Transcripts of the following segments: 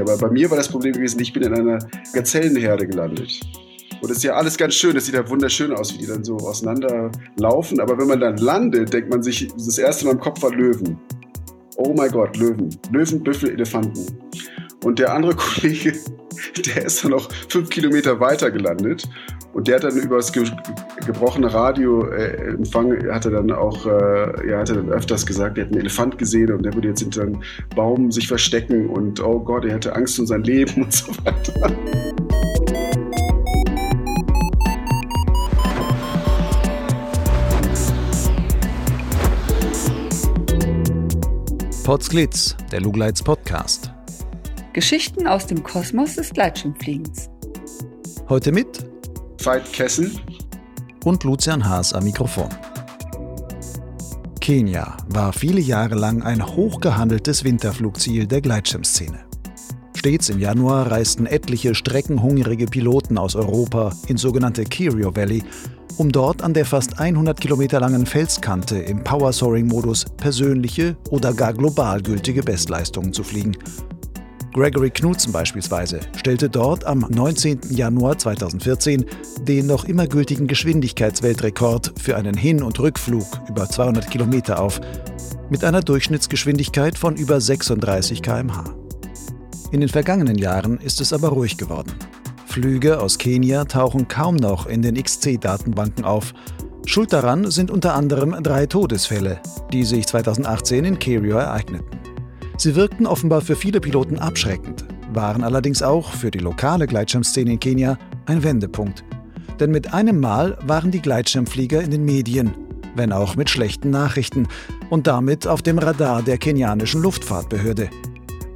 Aber bei mir war das Problem gewesen, ich bin in einer Gazellenherde gelandet. Und es ist ja alles ganz schön, es sieht ja wunderschön aus, wie die dann so auseinanderlaufen. Aber wenn man dann landet, denkt man sich, das erste Mal im Kopf war Löwen. Oh mein Gott, Löwen. Löwen, Büffel, Elefanten. Und der andere Kollege, der ist dann noch fünf Kilometer weiter gelandet. Und der hat dann über das ge gebrochene Radioempfang, äh, hat er dann auch, äh, ja, hat er dann öfters gesagt, er hat einen Elefant gesehen und der würde jetzt hinter einem Baum sich verstecken und oh Gott, er hätte Angst um sein Leben und so weiter. Potsglitz, der Lugleits Podcast. Geschichten aus dem Kosmos des Gleitschirmfliegens. Heute mit Veit Kessen und Lucian Haas am Mikrofon. Kenia war viele Jahre lang ein hochgehandeltes Winterflugziel der Gleitschirmszene. Stets im Januar reisten etliche streckenhungrige Piloten aus Europa ins sogenannte Kirio Valley um dort an der fast 100 Kilometer langen Felskante im Power Soaring-Modus persönliche oder gar global gültige Bestleistungen zu fliegen. Gregory Knudsen beispielsweise stellte dort am 19. Januar 2014 den noch immer gültigen Geschwindigkeitsweltrekord für einen Hin- und Rückflug über 200 Kilometer auf, mit einer Durchschnittsgeschwindigkeit von über 36 km/h. In den vergangenen Jahren ist es aber ruhig geworden. Flüge aus Kenia tauchen kaum noch in den XC-Datenbanken auf. Schuld daran sind unter anderem drei Todesfälle, die sich 2018 in Kerio ereigneten. Sie wirkten offenbar für viele Piloten abschreckend, waren allerdings auch für die lokale Gleitschirmszene in Kenia ein Wendepunkt. Denn mit einem Mal waren die Gleitschirmflieger in den Medien, wenn auch mit schlechten Nachrichten, und damit auf dem Radar der kenianischen Luftfahrtbehörde.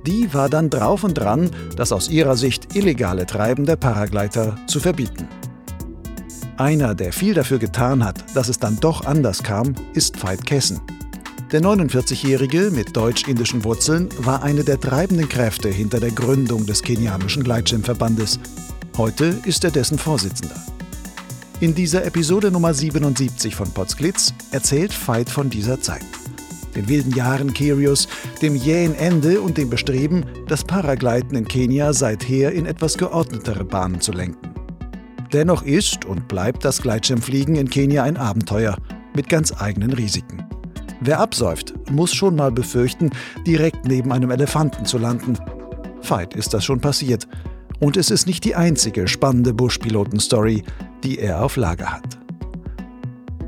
Die war dann drauf und dran, das aus ihrer Sicht illegale Treiben der Paragleiter zu verbieten. Einer, der viel dafür getan hat, dass es dann doch anders kam, ist Veit Kessen. Der 49-Jährige mit deutsch-indischen Wurzeln war eine der treibenden Kräfte hinter der Gründung des kenianischen Gleitschirmverbandes. Heute ist er dessen Vorsitzender. In dieser Episode Nummer 77 von Potsglitz erzählt Veit von dieser Zeit den wilden Jahren Kerios, dem jähen Ende und dem Bestreben, das Paragleiten in Kenia seither in etwas geordnetere Bahnen zu lenken. Dennoch ist und bleibt das Gleitschirmfliegen in Kenia ein Abenteuer mit ganz eigenen Risiken. Wer absäuft, muss schon mal befürchten, direkt neben einem Elefanten zu landen. Veit ist das schon passiert. Und es ist nicht die einzige spannende Buschpiloten-Story, die er auf Lager hat.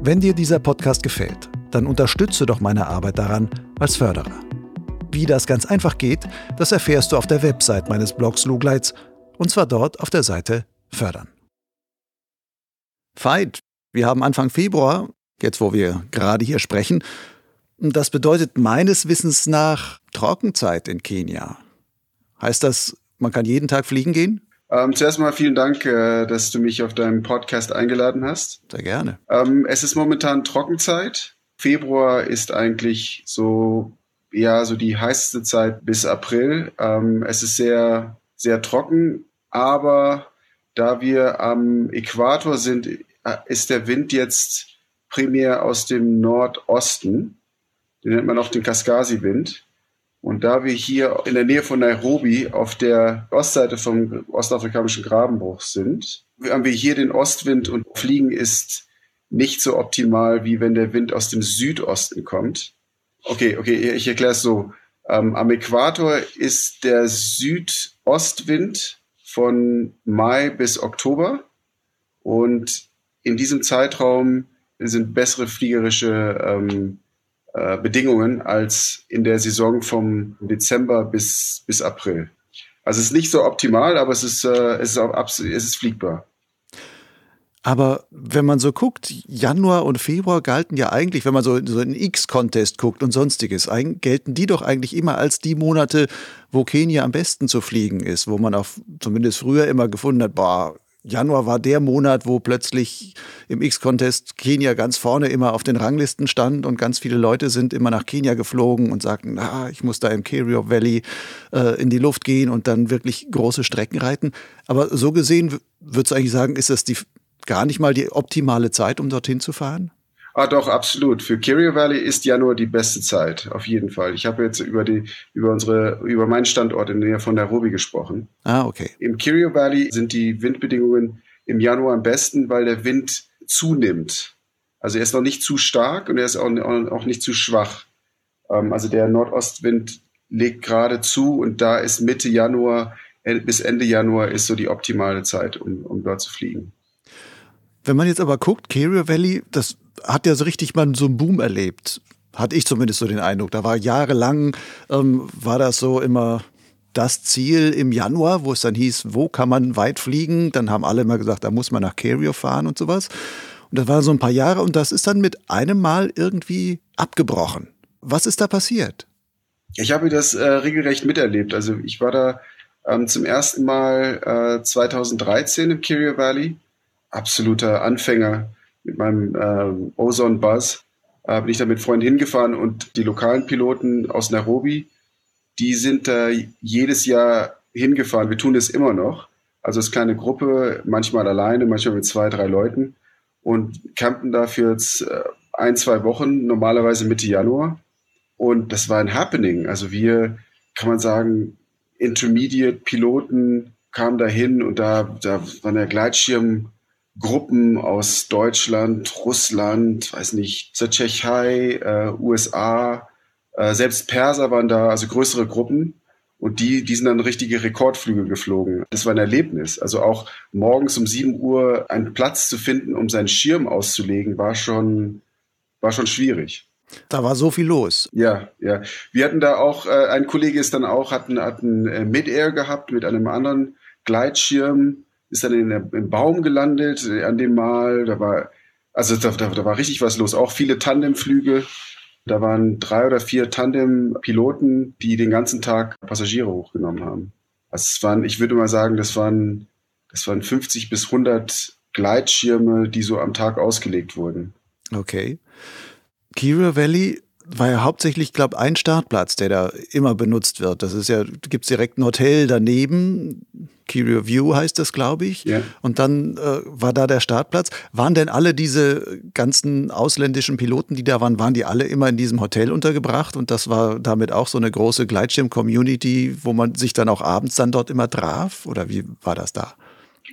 Wenn dir dieser Podcast gefällt, dann unterstütze doch meine Arbeit daran als Förderer. Wie das ganz einfach geht, das erfährst du auf der Website meines Blogs Lugleits und zwar dort auf der Seite Fördern. Veit, wir haben Anfang Februar, jetzt wo wir gerade hier sprechen. Das bedeutet meines Wissens nach Trockenzeit in Kenia. Heißt das, man kann jeden Tag fliegen gehen? Ähm, zuerst mal vielen Dank, äh, dass du mich auf deinem Podcast eingeladen hast. Sehr gerne. Ähm, es ist momentan Trockenzeit. Februar ist eigentlich so, ja, so die heißeste Zeit bis April. Ähm, es ist sehr, sehr trocken, aber da wir am Äquator sind, äh, ist der Wind jetzt primär aus dem Nordosten. Den nennt man auch den Kaskasi-Wind. Und da wir hier in der Nähe von Nairobi auf der Ostseite vom ostafrikanischen Grabenbruch sind, haben wir hier den Ostwind und Fliegen ist nicht so optimal, wie wenn der Wind aus dem Südosten kommt. Okay, okay, ich erkläre es so. Ähm, am Äquator ist der Südostwind von Mai bis Oktober und in diesem Zeitraum sind bessere fliegerische ähm, äh, Bedingungen als in der Saison vom Dezember bis, bis April. Also es ist nicht so optimal, aber es ist, äh, es ist, auch es ist fliegbar. Aber wenn man so guckt, Januar und Februar galten ja eigentlich, wenn man so, so in X-Contest guckt und sonstiges, gelten die doch eigentlich immer als die Monate, wo Kenia am besten zu fliegen ist, wo man auch zumindest früher immer gefunden hat, boah, Januar war der Monat, wo plötzlich im X-Contest Kenia ganz vorne immer auf den Ranglisten stand und ganz viele Leute sind immer nach Kenia geflogen und sagten, ah, ich muss da im Kerio Valley äh, in die Luft gehen und dann wirklich große Strecken reiten. Aber so gesehen, würdest du eigentlich sagen, ist das die gar nicht mal die optimale Zeit, um dorthin zu fahren? Ah, doch, absolut. Für Kirio Valley ist Januar die beste Zeit, auf jeden Fall. Ich habe jetzt über die, über unsere, über meinen Standort in der Nähe von Nairobi gesprochen. Ah, okay. Im Kirio Valley sind die Windbedingungen im Januar am besten, weil der Wind zunimmt. Also er ist noch nicht zu stark und er ist auch, auch nicht zu schwach. Ähm, also der Nordostwind legt gerade zu und da ist Mitte Januar bis Ende Januar ist so die optimale Zeit, um, um dort zu fliegen. Wenn man jetzt aber guckt, Carrier Valley, das hat ja so richtig mal so einen Boom erlebt. Hatte ich zumindest so den Eindruck. Da war jahrelang, ähm, war das so immer das Ziel im Januar, wo es dann hieß, wo kann man weit fliegen? Dann haben alle immer gesagt, da muss man nach Carrier fahren und sowas. Und das war so ein paar Jahre und das ist dann mit einem Mal irgendwie abgebrochen. Was ist da passiert? Ich habe das äh, regelrecht miterlebt. Also ich war da ähm, zum ersten Mal äh, 2013 im Kirio Valley. Absoluter Anfänger mit meinem äh, Ozone Buzz. Äh, bin ich da mit Freunden hingefahren und die lokalen Piloten aus Nairobi, die sind da jedes Jahr hingefahren. Wir tun das immer noch. Also als kleine Gruppe, manchmal alleine, manchmal mit zwei, drei Leuten und campen da für jetzt äh, ein, zwei Wochen, normalerweise Mitte Januar. Und das war ein Happening. Also wir, kann man sagen, Intermediate-Piloten kamen dahin und da, da waren ja Gleitschirmgruppen aus Deutschland, Russland, weiß nicht, zur Tschechei, äh, USA, äh, selbst Perser waren da, also größere Gruppen. Und die, die sind dann richtige Rekordflüge geflogen. Das war ein Erlebnis. Also auch morgens um 7 Uhr einen Platz zu finden, um seinen Schirm auszulegen, war schon, war schon schwierig. Da war so viel los. Ja, ja. Wir hatten da auch, äh, ein Kollege ist dann auch, hat einen, hat einen äh, Mid-Air gehabt mit einem anderen Gleitschirm, ist dann in der, im Baum gelandet äh, an dem Mal. Da war, also da, da, da war richtig was los. Auch viele Tandemflüge. Da waren drei oder vier Tandem-Piloten, die den ganzen Tag Passagiere hochgenommen haben. Also es waren, ich würde mal sagen, das waren, das waren 50 bis 100 Gleitschirme, die so am Tag ausgelegt wurden. Okay. Kira Valley war ja hauptsächlich, glaube ein Startplatz, der da immer benutzt wird. Das ist ja, gibt es direkt ein Hotel daneben. Kira View heißt das, glaube ich. Ja. Und dann äh, war da der Startplatz. Waren denn alle diese ganzen ausländischen Piloten, die da waren, waren die alle immer in diesem Hotel untergebracht? Und das war damit auch so eine große Gleitschirm-Community, wo man sich dann auch abends dann dort immer traf? Oder wie war das da?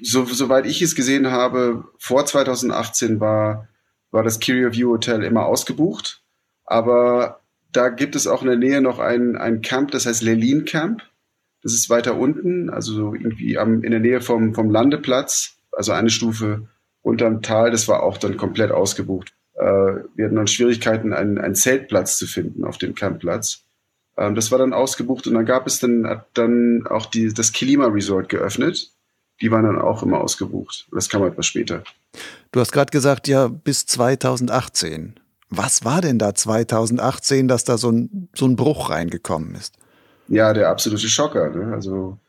So, soweit ich es gesehen habe, vor 2018 war war das Curio View Hotel immer ausgebucht. Aber da gibt es auch in der Nähe noch ein, ein Camp, das heißt Lelin Camp. Das ist weiter unten, also so irgendwie am, in der Nähe vom, vom Landeplatz, also eine Stufe unterm Tal. Das war auch dann komplett ausgebucht. Äh, wir hatten dann Schwierigkeiten, einen, einen Zeltplatz zu finden auf dem Campplatz. Ähm, das war dann ausgebucht und dann gab es dann, dann auch die, das Klima Resort geöffnet die waren dann auch immer ausgebucht. Das kam etwas später. Du hast gerade gesagt, ja, bis 2018. Was war denn da 2018, dass da so ein, so ein Bruch reingekommen ist? Ja, der absolute Schocker. Ne? Also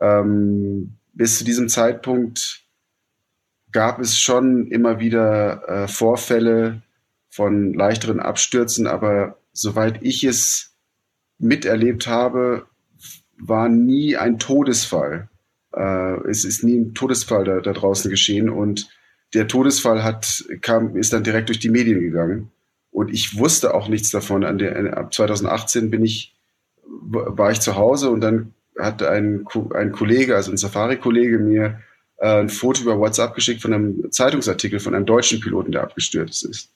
ähm, bis zu diesem Zeitpunkt gab es schon immer wieder äh, Vorfälle von leichteren Abstürzen, aber soweit ich es miterlebt habe, war nie ein Todesfall äh, es ist nie ein Todesfall da, da draußen geschehen und der Todesfall hat, kam, ist dann direkt durch die Medien gegangen. Und ich wusste auch nichts davon. An der, ab 2018 bin ich, war ich zu Hause und dann hat ein, ein Kollege, also ein Safari-Kollege, mir äh, ein Foto über WhatsApp geschickt von einem Zeitungsartikel von einem deutschen Piloten, der abgestürzt ist.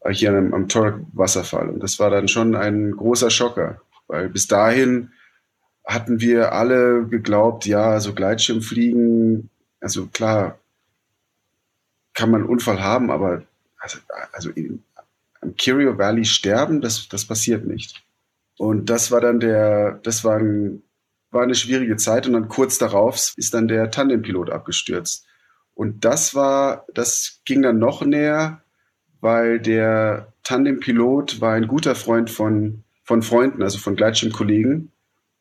Äh, hier am, am Tork-Wasserfall. Und das war dann schon ein großer Schocker, weil bis dahin hatten wir alle geglaubt, ja, so Gleitschirmfliegen, also klar, kann man einen Unfall haben, aber also, also in, am Kirio Valley sterben, das, das passiert nicht. Und das war dann der, das war, ein, war eine schwierige Zeit und dann kurz darauf ist dann der Tandempilot abgestürzt. Und das war, das ging dann noch näher, weil der Tandempilot war ein guter Freund von, von Freunden, also von Gleitschirmkollegen.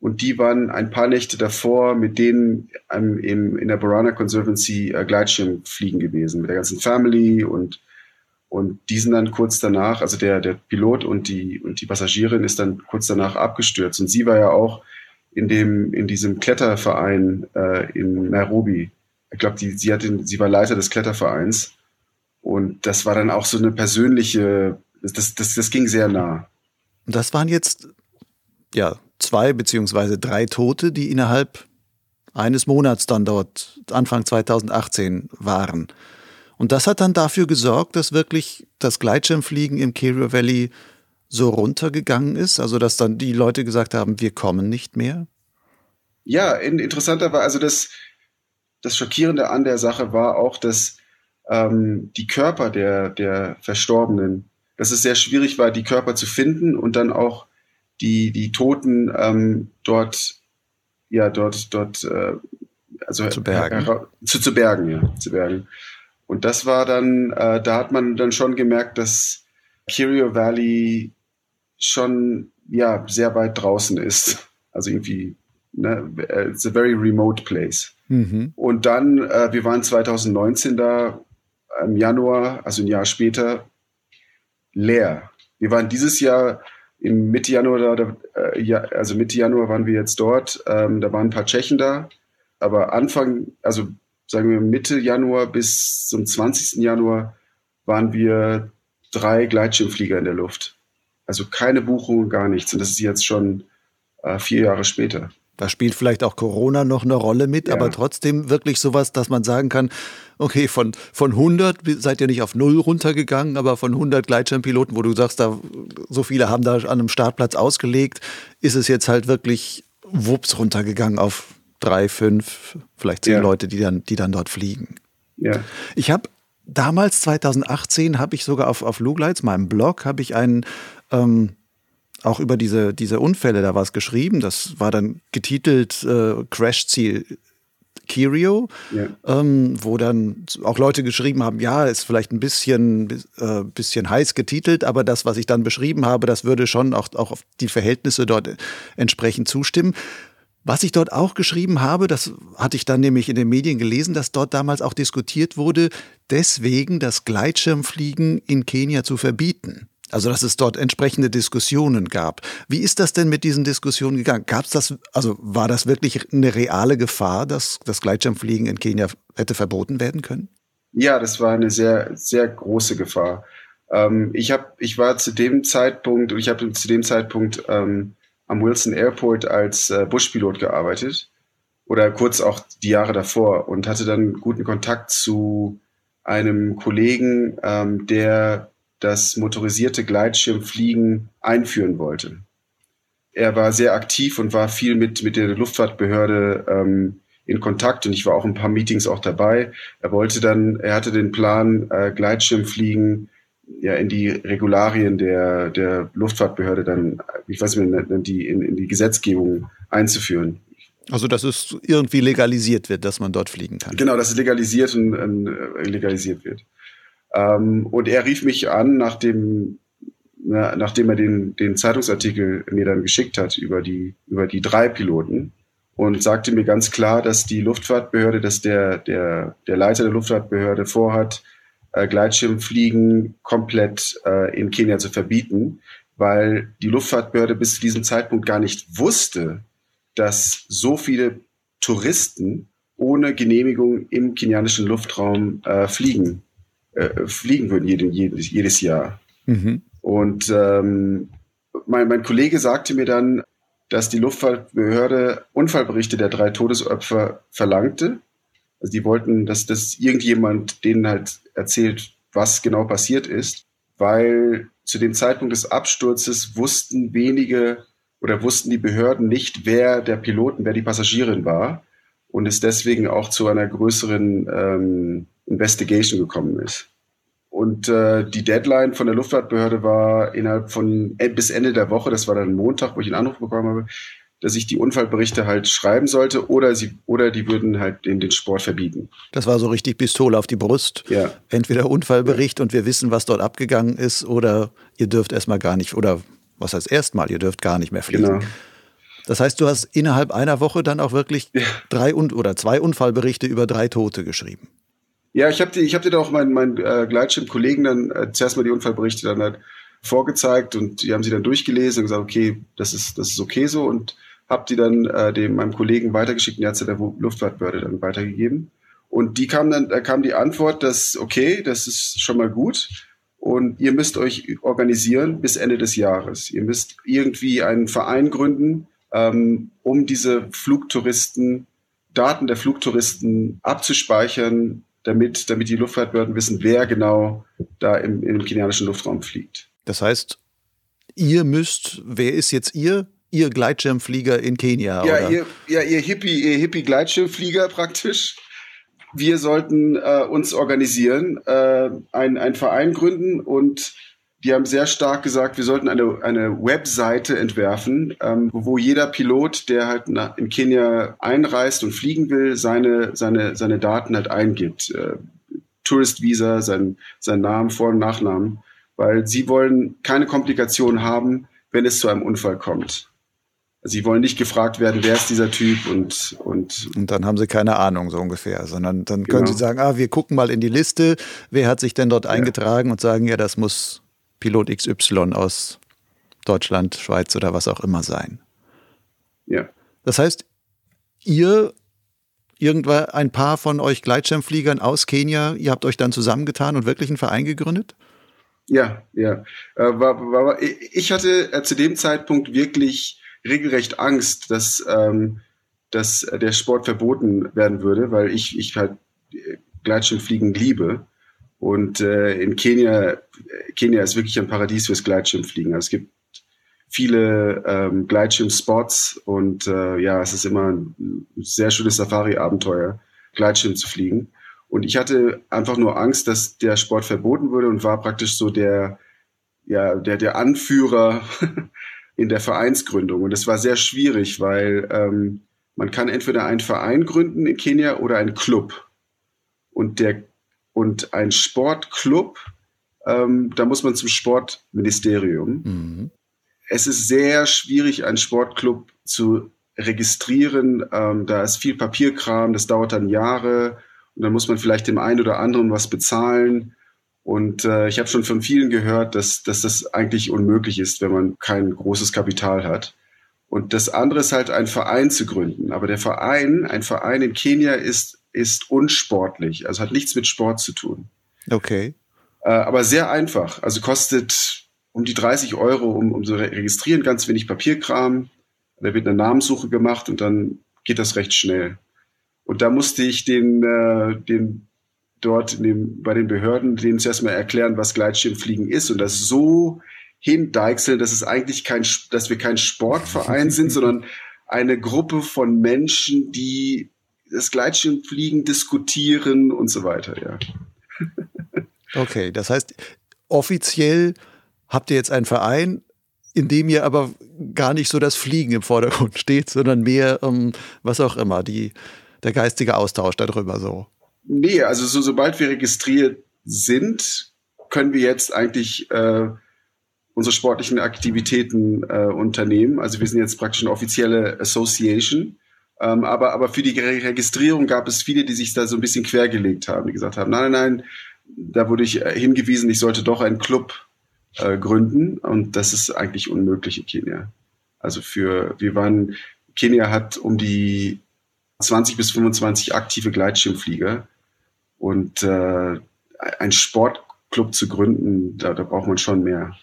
Und die waren ein paar Nächte davor mit denen ähm, im, in der Borana Conservancy äh, Gleitschirmfliegen gewesen, mit der ganzen Family und, und die sind dann kurz danach, also der, der Pilot und die, und die Passagierin ist dann kurz danach abgestürzt. Und sie war ja auch in dem, in diesem Kletterverein äh, in Nairobi. Ich glaube, die, sie hat den, sie war Leiter des Klettervereins. Und das war dann auch so eine persönliche, das, das, das ging sehr nah. Das waren jetzt ja zwei beziehungsweise drei Tote, die innerhalb eines Monats dann dort Anfang 2018 waren. Und das hat dann dafür gesorgt, dass wirklich das Gleitschirmfliegen im Carrier Valley so runtergegangen ist, also dass dann die Leute gesagt haben, wir kommen nicht mehr? Ja, interessanter war, also das, das Schockierende an der Sache war auch, dass ähm, die Körper der, der Verstorbenen, dass es sehr schwierig war, die Körper zu finden und dann auch die, die Toten ähm, dort, ja, dort, dort, äh, also zu bergen. Äh, zu, zu bergen, ja, zu bergen. Und das war dann, äh, da hat man dann schon gemerkt, dass Kirio Valley schon ja sehr weit draußen ist. Also irgendwie, ne, it's a very remote place. Mhm. Und dann, äh, wir waren 2019 da im Januar, also ein Jahr später, leer. Wir waren dieses Jahr im Mitte Januar da, äh, ja, also Mitte Januar waren wir jetzt dort. Ähm, da waren ein paar Tschechen da, aber Anfang, also sagen wir Mitte Januar bis zum 20. Januar waren wir drei Gleitschirmflieger in der Luft. Also keine Buchung, gar nichts. Und das ist jetzt schon äh, vier Jahre später. Da spielt vielleicht auch Corona noch eine Rolle mit, ja. aber trotzdem wirklich sowas, dass man sagen kann, okay, von, von 100 seid ihr nicht auf null runtergegangen, aber von 100 Gleitschirmpiloten, wo du sagst, da, so viele haben da an einem Startplatz ausgelegt, ist es jetzt halt wirklich wups runtergegangen auf drei, fünf, vielleicht zehn ja. Leute, die dann, die dann dort fliegen. Ja. Ich habe damals, 2018, habe ich sogar auf, auf Lugleits, meinem Blog, habe ich einen ähm, auch über diese, diese Unfälle da was geschrieben. Das war dann getitelt äh, Crash-Ziel Kirio, ja. ähm, wo dann auch Leute geschrieben haben, ja, ist vielleicht ein bisschen, äh, bisschen heiß getitelt, aber das, was ich dann beschrieben habe, das würde schon auch, auch auf die Verhältnisse dort entsprechend zustimmen. Was ich dort auch geschrieben habe, das hatte ich dann nämlich in den Medien gelesen, dass dort damals auch diskutiert wurde, deswegen das Gleitschirmfliegen in Kenia zu verbieten. Also dass es dort entsprechende Diskussionen gab. Wie ist das denn mit diesen Diskussionen gegangen? Gab es das, also war das wirklich eine reale Gefahr, dass das Gleitschirmfliegen in Kenia hätte verboten werden können? Ja, das war eine sehr, sehr große Gefahr. Ähm, ich, hab, ich war zu dem Zeitpunkt, ich habe zu dem Zeitpunkt ähm, am Wilson Airport als äh, Buschpilot gearbeitet oder kurz auch die Jahre davor und hatte dann guten Kontakt zu einem Kollegen, ähm, der das motorisierte Gleitschirmfliegen einführen wollte. Er war sehr aktiv und war viel mit, mit der Luftfahrtbehörde ähm, in Kontakt und ich war auch ein paar Meetings auch dabei. Er wollte dann, er hatte den Plan, äh, Gleitschirmfliegen ja in die Regularien der, der Luftfahrtbehörde dann, ich weiß nicht, die, in, in die Gesetzgebung einzuführen. Also, dass es irgendwie legalisiert wird, dass man dort fliegen kann. Genau, dass es legalisiert und äh, legalisiert wird. Ähm, und er rief mich an, nachdem, na, nachdem er den, den Zeitungsartikel mir dann geschickt hat über die, über die drei Piloten und sagte mir ganz klar, dass die Luftfahrtbehörde, dass der, der, der Leiter der Luftfahrtbehörde vorhat, äh, Gleitschirmfliegen komplett äh, in Kenia zu verbieten, weil die Luftfahrtbehörde bis zu diesem Zeitpunkt gar nicht wusste, dass so viele Touristen ohne Genehmigung im kenianischen Luftraum äh, fliegen äh, fliegen würden jeden, jedes, jedes Jahr. Mhm. Und ähm, mein, mein Kollege sagte mir dann, dass die Luftfahrtbehörde Unfallberichte der drei Todesopfer verlangte. Also die wollten, dass, dass irgendjemand denen halt erzählt, was genau passiert ist, weil zu dem Zeitpunkt des Absturzes wussten wenige oder wussten die Behörden nicht, wer der Piloten, wer die Passagierin war und es deswegen auch zu einer größeren ähm, Investigation gekommen ist. Und äh, die Deadline von der Luftfahrtbehörde war innerhalb von äh, bis Ende der Woche, das war dann Montag, wo ich einen Anruf bekommen habe, dass ich die Unfallberichte halt schreiben sollte oder sie oder die würden halt den, den Sport verbieten. Das war so richtig Pistole auf die Brust. Ja. Entweder Unfallbericht ja. und wir wissen, was dort abgegangen ist, oder ihr dürft erstmal gar nicht, oder was heißt erstmal, ihr dürft gar nicht mehr fliegen. Genau. Das heißt, du hast innerhalb einer Woche dann auch wirklich ja. drei und oder zwei Unfallberichte über drei Tote geschrieben. Ja, ich habe dir, ich hab dir da auch meinen mein, äh, Gleitschirm-Kollegen dann äh, zuerst mal die Unfallberichte dann halt vorgezeigt und die haben sie dann durchgelesen und gesagt, okay, das ist, das ist okay so und habe die dann äh, dem meinem Kollegen weitergeschickt und der hat sie der Luftfahrtbehörde dann weitergegeben. Und die kam dann, da kam die Antwort, dass okay, das ist schon mal gut. Und ihr müsst euch organisieren bis Ende des Jahres. Ihr müsst irgendwie einen Verein gründen, ähm, um diese Flugtouristen, Daten der Flugtouristen abzuspeichern, damit, damit die Luftfahrtbehörden wissen, wer genau da im, im kenianischen Luftraum fliegt. Das heißt, ihr müsst, wer ist jetzt ihr? Ihr Gleitschirmflieger in Kenia, ja, oder? Ihr, ja, ihr Hippie, ihr Hippie-Gleitschirmflieger praktisch. Wir sollten äh, uns organisieren, äh, einen Verein gründen und die haben sehr stark gesagt, wir sollten eine, eine Webseite entwerfen, ähm, wo jeder Pilot, der halt nach, in Kenia einreist und fliegen will, seine, seine, seine Daten halt eingibt. Äh, Tourist Visa, sein, sein Namen, Vor- und Nachnamen, weil sie wollen keine Komplikationen haben, wenn es zu einem Unfall kommt. Sie wollen nicht gefragt werden, wer ist dieser Typ und und und dann haben sie keine Ahnung so ungefähr, sondern dann können genau. sie sagen, ah, wir gucken mal in die Liste, wer hat sich denn dort ja. eingetragen und sagen, ja, das muss Pilot XY aus Deutschland, Schweiz oder was auch immer sein. Ja. Das heißt, ihr irgendwann ein paar von euch Gleitschirmfliegern aus Kenia, ihr habt euch dann zusammengetan und wirklich einen Verein gegründet? Ja, ja. Äh, ich hatte äh, zu dem Zeitpunkt wirklich regelrecht Angst, dass, ähm, dass der Sport verboten werden würde, weil ich, ich halt äh, Gleitschirmfliegen liebe. Und äh, in Kenia, Kenia ist wirklich ein Paradies fürs Gleitschirmfliegen. Also es gibt viele ähm, Gleitschirmspots und äh, ja, es ist immer ein sehr schönes Safari-Abenteuer, Gleitschirm zu fliegen. Und ich hatte einfach nur Angst, dass der Sport verboten würde und war praktisch so der, ja, der, der Anführer in der Vereinsgründung. Und es war sehr schwierig, weil ähm, man kann entweder einen Verein gründen in Kenia oder einen Club. Und der und ein Sportclub, ähm, da muss man zum Sportministerium. Mhm. Es ist sehr schwierig, einen Sportclub zu registrieren. Ähm, da ist viel Papierkram, das dauert dann Jahre und dann muss man vielleicht dem einen oder anderen was bezahlen. Und äh, ich habe schon von vielen gehört, dass, dass das eigentlich unmöglich ist, wenn man kein großes Kapital hat. Und das andere ist halt, einen Verein zu gründen. Aber der Verein, ein Verein in Kenia ist, ist unsportlich, also hat nichts mit Sport zu tun. Okay. Äh, aber sehr einfach. Also kostet um die 30 Euro, um, um zu registrieren, ganz wenig Papierkram. Da wird eine Namenssuche gemacht und dann geht das recht schnell. Und da musste ich den, äh, den dort dem, bei den Behörden denen zuerst mal erklären, was Gleitschirmfliegen ist und das so hindeichseln, dass es eigentlich kein, dass wir kein Sportverein sind, sondern eine Gruppe von Menschen, die das Gleitschirmfliegen diskutieren und so weiter, ja. Okay, das heißt, offiziell habt ihr jetzt einen Verein, in dem ihr aber gar nicht so das Fliegen im Vordergrund steht, sondern mehr, ähm, was auch immer, die, der geistige Austausch darüber so. Nee, also so, sobald wir registriert sind, können wir jetzt eigentlich äh, unsere sportlichen Aktivitäten äh, unternehmen. Also wir sind jetzt praktisch eine offizielle Association. Ähm, aber, aber für die Registrierung gab es viele, die sich da so ein bisschen quergelegt haben, die gesagt haben, nein, nein, nein, da wurde ich äh, hingewiesen, ich sollte doch einen Club äh, gründen. Und das ist eigentlich unmöglich in Kenia. Also für, wir waren, Kenia hat um die 20 bis 25 aktive Gleitschirmflieger. Und äh, ein Sportclub zu gründen, da, da braucht man schon mehr.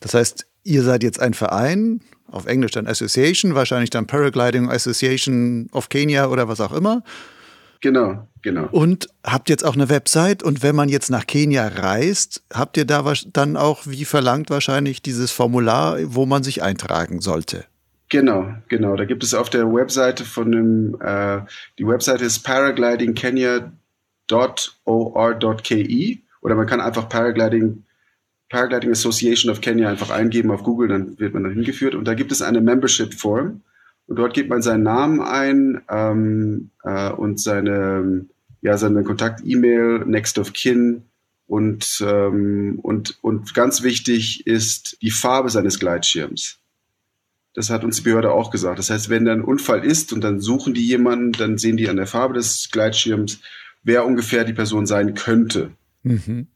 Das heißt, ihr seid jetzt ein Verein, auf Englisch dann Association, wahrscheinlich dann Paragliding Association of Kenya oder was auch immer. Genau, genau. Und habt jetzt auch eine Website und wenn man jetzt nach Kenia reist, habt ihr da dann auch, wie verlangt wahrscheinlich, dieses Formular, wo man sich eintragen sollte? Genau, genau. Da gibt es auf der Webseite von dem, äh, die Webseite ist paraglidingkenya.or.ke oder man kann einfach Paragliding Paragliding Association of Kenya einfach eingeben auf Google, dann wird man da hingeführt. Und da gibt es eine Membership Form. Und dort gibt man seinen Namen ein ähm, äh, und seine, ja, seine Kontakt-E-Mail, Next of Kin. Und, ähm, und, und ganz wichtig ist die Farbe seines Gleitschirms. Das hat uns die Behörde auch gesagt. Das heißt, wenn da ein Unfall ist und dann suchen die jemanden, dann sehen die an der Farbe des Gleitschirms, wer ungefähr die Person sein könnte. Mhm.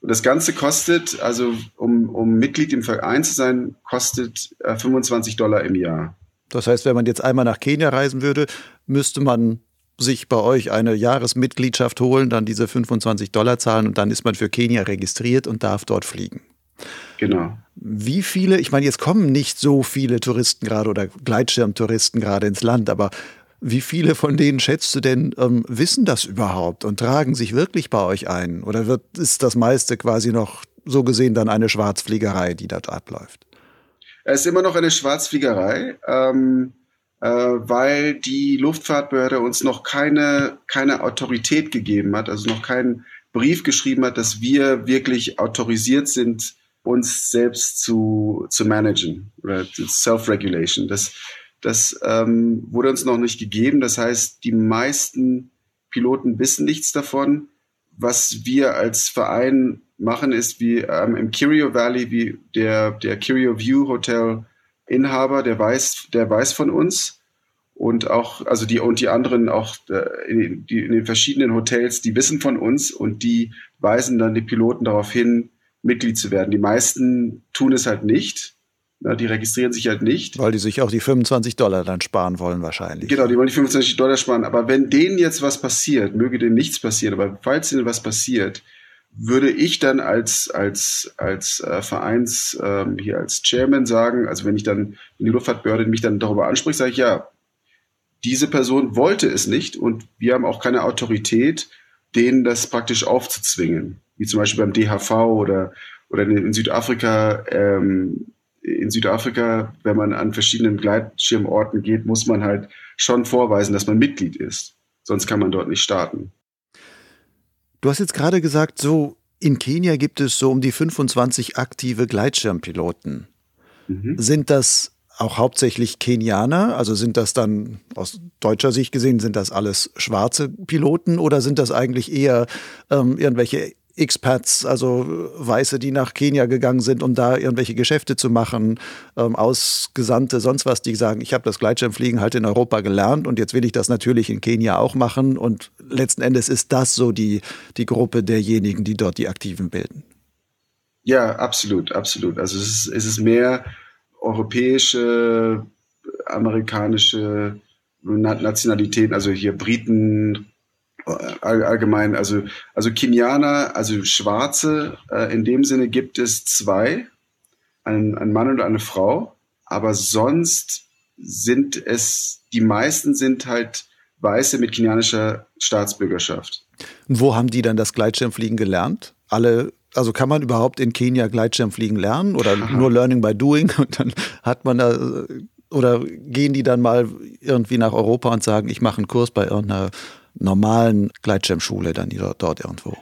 Und das Ganze kostet, also um, um Mitglied im Verein zu sein, kostet äh, 25 Dollar im Jahr. Das heißt, wenn man jetzt einmal nach Kenia reisen würde, müsste man sich bei euch eine Jahresmitgliedschaft holen, dann diese 25 Dollar zahlen und dann ist man für Kenia registriert und darf dort fliegen. Genau. Wie viele, ich meine, jetzt kommen nicht so viele Touristen gerade oder Gleitschirmtouristen gerade ins Land, aber wie viele von denen schätzt du denn, ähm, wissen das überhaupt und tragen sich wirklich bei euch ein? Oder wird, ist das meiste quasi noch so gesehen dann eine Schwarzfliegerei, die dort abläuft? Es ist immer noch eine Schwarzfliegerei, ähm, äh, weil die Luftfahrtbehörde uns noch keine, keine Autorität gegeben hat, also noch keinen Brief geschrieben hat, dass wir wirklich autorisiert sind, uns selbst zu, zu managen oder Self-Regulation. Das, das ähm, wurde uns noch nicht gegeben. Das heißt, die meisten Piloten wissen nichts davon. Was wir als Verein machen, ist wie ähm, im Kirio Valley, wie der, der Kirio View Hotel Inhaber, der weiß, der weiß von uns. Und auch, also die, und die anderen auch äh, in, die, in den verschiedenen Hotels, die wissen von uns und die weisen dann die Piloten darauf hin, Mitglied zu werden. Die meisten tun es halt nicht. Na, die registrieren sich halt nicht. Weil die sich auch die 25 Dollar dann sparen wollen wahrscheinlich. Genau, die wollen die 25 Dollar sparen. Aber wenn denen jetzt was passiert, möge denen nichts passieren, aber falls ihnen was passiert, würde ich dann als, als, als äh, Vereins, ähm, hier als Chairman sagen, also wenn ich dann, wenn die Luftfahrtbehörde mich dann darüber anspricht, sage ich, ja, diese Person wollte es nicht und wir haben auch keine Autorität, denen das praktisch aufzuzwingen. Wie zum Beispiel beim DHV oder, oder in Südafrika ähm, in Südafrika, wenn man an verschiedenen Gleitschirmorten geht, muss man halt schon vorweisen, dass man Mitglied ist. Sonst kann man dort nicht starten. Du hast jetzt gerade gesagt, so in Kenia gibt es so um die 25 aktive Gleitschirmpiloten. Mhm. Sind das auch hauptsächlich Kenianer? Also sind das dann aus deutscher Sicht gesehen, sind das alles schwarze Piloten oder sind das eigentlich eher ähm, irgendwelche Expats, also Weiße, die nach Kenia gegangen sind, um da irgendwelche Geschäfte zu machen, ähm, Ausgesandte, sonst was, die sagen, ich habe das Gleitschirmfliegen halt in Europa gelernt und jetzt will ich das natürlich in Kenia auch machen. Und letzten Endes ist das so die, die Gruppe derjenigen, die dort die Aktiven bilden. Ja, absolut, absolut. Also es ist, es ist mehr europäische, amerikanische Nationalitäten, also hier Briten, allgemein, also, also Kenianer, also Schwarze, äh, in dem Sinne gibt es zwei, ein, ein Mann und eine Frau, aber sonst sind es, die meisten sind halt Weiße mit kenianischer Staatsbürgerschaft. Und wo haben die dann das Gleitschirmfliegen gelernt? Alle, also kann man überhaupt in Kenia Gleitschirmfliegen lernen oder Aha. nur Learning by Doing und dann hat man da oder gehen die dann mal irgendwie nach Europa und sagen, ich mache einen Kurs bei irgendeiner normalen Gleitschirmschule dann dort irgendwo?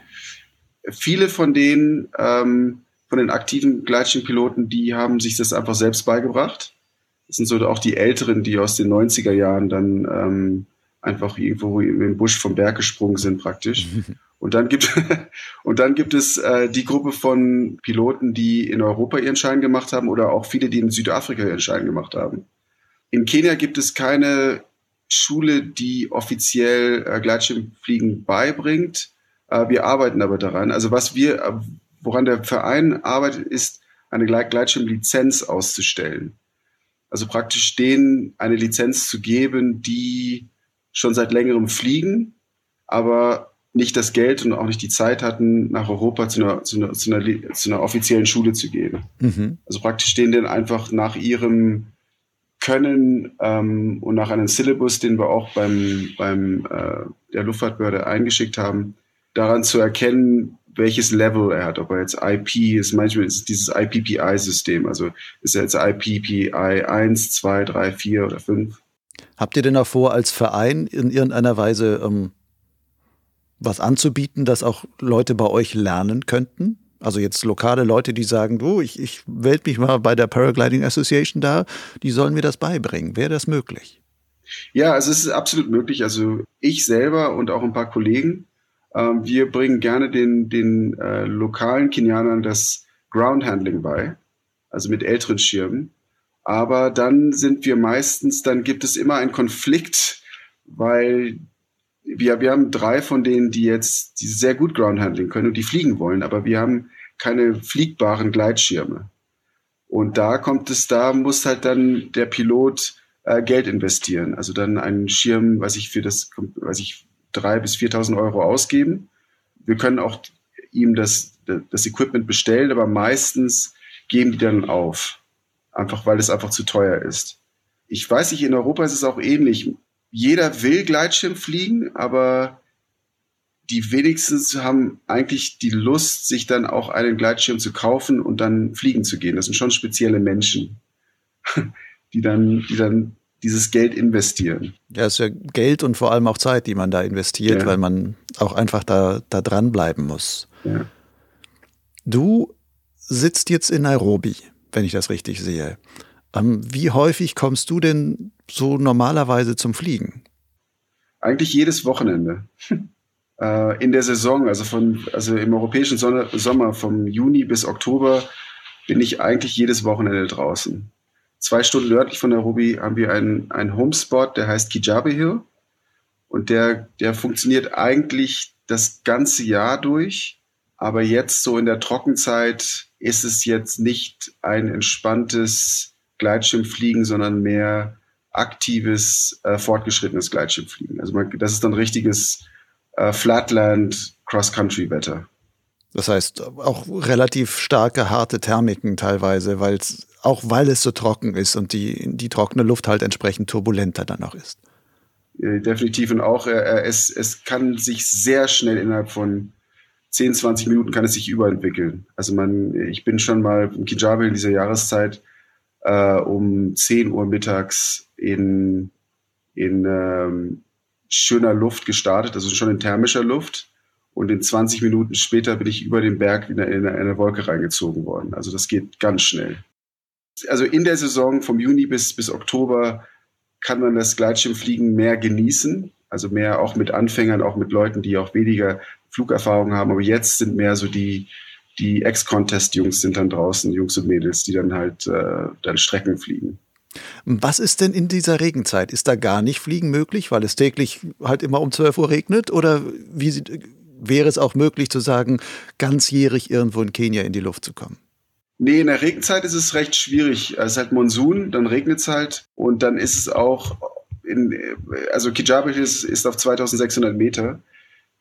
Viele von denen, ähm, von den aktiven Gleitschirmpiloten, die haben sich das einfach selbst beigebracht. Das sind so auch die Älteren, die aus den 90er Jahren dann ähm, einfach irgendwo im Busch vom Berg gesprungen sind praktisch. Und dann gibt, und dann gibt es äh, die Gruppe von Piloten, die in Europa ihren Schein gemacht haben oder auch viele, die in Südafrika ihren Schein gemacht haben. In Kenia gibt es keine Schule, die offiziell äh, Gleitschirmfliegen beibringt. Äh, wir arbeiten aber daran. Also was wir, äh, woran der Verein arbeitet, ist eine Gleitschirmlizenz auszustellen. Also praktisch denen eine Lizenz zu geben, die schon seit längerem fliegen, aber nicht das Geld und auch nicht die Zeit hatten, nach Europa zu einer, zu einer, zu einer, zu einer offiziellen Schule zu gehen. Mhm. Also praktisch denen dann einfach nach ihrem können ähm, und nach einem Syllabus, den wir auch beim, beim äh, der Luftfahrtbehörde eingeschickt haben, daran zu erkennen, welches Level er hat. Ob er jetzt IP ist, manchmal ist es dieses IPPI-System. Also ist er jetzt IPPI 1, 2, 3, 4 oder 5. Habt ihr denn auch vor, als Verein in irgendeiner Weise ähm, was anzubieten, dass auch Leute bei euch lernen könnten? Also jetzt lokale Leute, die sagen, du, ich, ich melde mich mal bei der Paragliding Association da, die sollen mir das beibringen. Wäre das möglich? Ja, also es ist absolut möglich. Also ich selber und auch ein paar Kollegen, äh, wir bringen gerne den, den äh, lokalen Kenianern das Ground Handling bei, also mit älteren Schirmen. Aber dann sind wir meistens, dann gibt es immer einen Konflikt, weil wir, wir haben drei von denen, die jetzt die sehr gut Ground Handling können und die fliegen wollen, aber wir haben keine fliegbaren Gleitschirme. Und da kommt es, da muss halt dann der Pilot äh, Geld investieren. Also dann einen Schirm, was ich für das, was ich drei bis 4.000 Euro ausgeben. Wir können auch ihm das, das Equipment bestellen, aber meistens geben die dann auf. Einfach weil es einfach zu teuer ist. Ich weiß nicht, in Europa ist es auch ähnlich. Jeder will Gleitschirm fliegen, aber die wenigsten haben eigentlich die Lust, sich dann auch einen Gleitschirm zu kaufen und dann fliegen zu gehen. Das sind schon spezielle Menschen, die dann, die dann dieses Geld investieren. Ja, es ist ja Geld und vor allem auch Zeit, die man da investiert, ja. weil man auch einfach da, da dranbleiben muss. Ja. Du sitzt jetzt in Nairobi, wenn ich das richtig sehe. Ähm, wie häufig kommst du denn so normalerweise zum Fliegen? Eigentlich jedes Wochenende. äh, in der Saison, also von, also im europäischen Sonne, Sommer vom Juni bis Oktober bin ich eigentlich jedes Wochenende draußen. Zwei Stunden nördlich von Nairobi haben wir einen, einen Homespot, der heißt Kijabe Hill. Und der, der funktioniert eigentlich das ganze Jahr durch. Aber jetzt so in der Trockenzeit ist es jetzt nicht ein entspanntes Gleitschirmfliegen, sondern mehr aktives, äh, fortgeschrittenes Gleitschirmfliegen. Also man, das ist dann richtiges äh, Flatland Cross-Country-Wetter. Das heißt, auch relativ starke, harte Thermiken teilweise, weil es, auch weil es so trocken ist und die, die trockene Luft halt entsprechend turbulenter dann auch ist. definitiv und auch äh, es, es kann sich sehr schnell innerhalb von 10, 20 Minuten kann es sich überentwickeln. Also man, ich bin schon mal im Kijabe in dieser Jahreszeit äh, um 10 Uhr mittags in, in ähm, schöner Luft gestartet, also schon in thermischer Luft. Und in 20 Minuten später bin ich über den Berg in eine, in eine Wolke reingezogen worden. Also das geht ganz schnell. Also in der Saison vom Juni bis, bis Oktober kann man das Gleitschirmfliegen mehr genießen. Also mehr auch mit Anfängern, auch mit Leuten, die auch weniger Flugerfahrung haben. Aber jetzt sind mehr so die, die Ex-Contest-Jungs sind dann draußen, Jungs und Mädels, die dann halt äh, dann Strecken fliegen. Was ist denn in dieser Regenzeit? Ist da gar nicht Fliegen möglich, weil es täglich halt immer um 12 Uhr regnet? Oder wie wäre es auch möglich zu sagen, ganzjährig irgendwo in Kenia in die Luft zu kommen? Nee, in der Regenzeit ist es recht schwierig. Es ist halt Monsun, dann regnet es halt und dann ist es auch in, also Kijabil ist, ist auf 2600 Meter.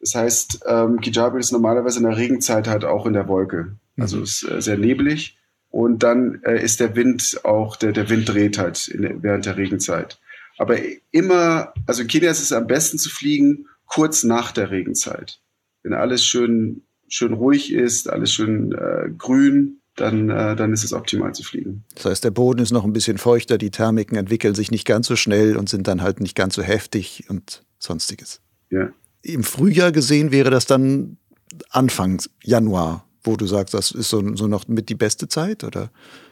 Das heißt, ähm, Kijabil ist normalerweise in der Regenzeit halt auch in der Wolke. Also mhm. ist äh, sehr neblig. Und dann äh, ist der Wind auch, der, der Wind dreht halt in, während der Regenzeit. Aber immer, also in Kenia ist es am besten zu fliegen kurz nach der Regenzeit. Wenn alles schön, schön ruhig ist, alles schön äh, grün, dann, äh, dann ist es optimal zu fliegen. Das heißt, der Boden ist noch ein bisschen feuchter, die Thermiken entwickeln sich nicht ganz so schnell und sind dann halt nicht ganz so heftig und sonstiges. Ja. Im Frühjahr gesehen wäre das dann Anfang Januar wo du sagst, das ist so, so noch mit die beste Zeit, oder?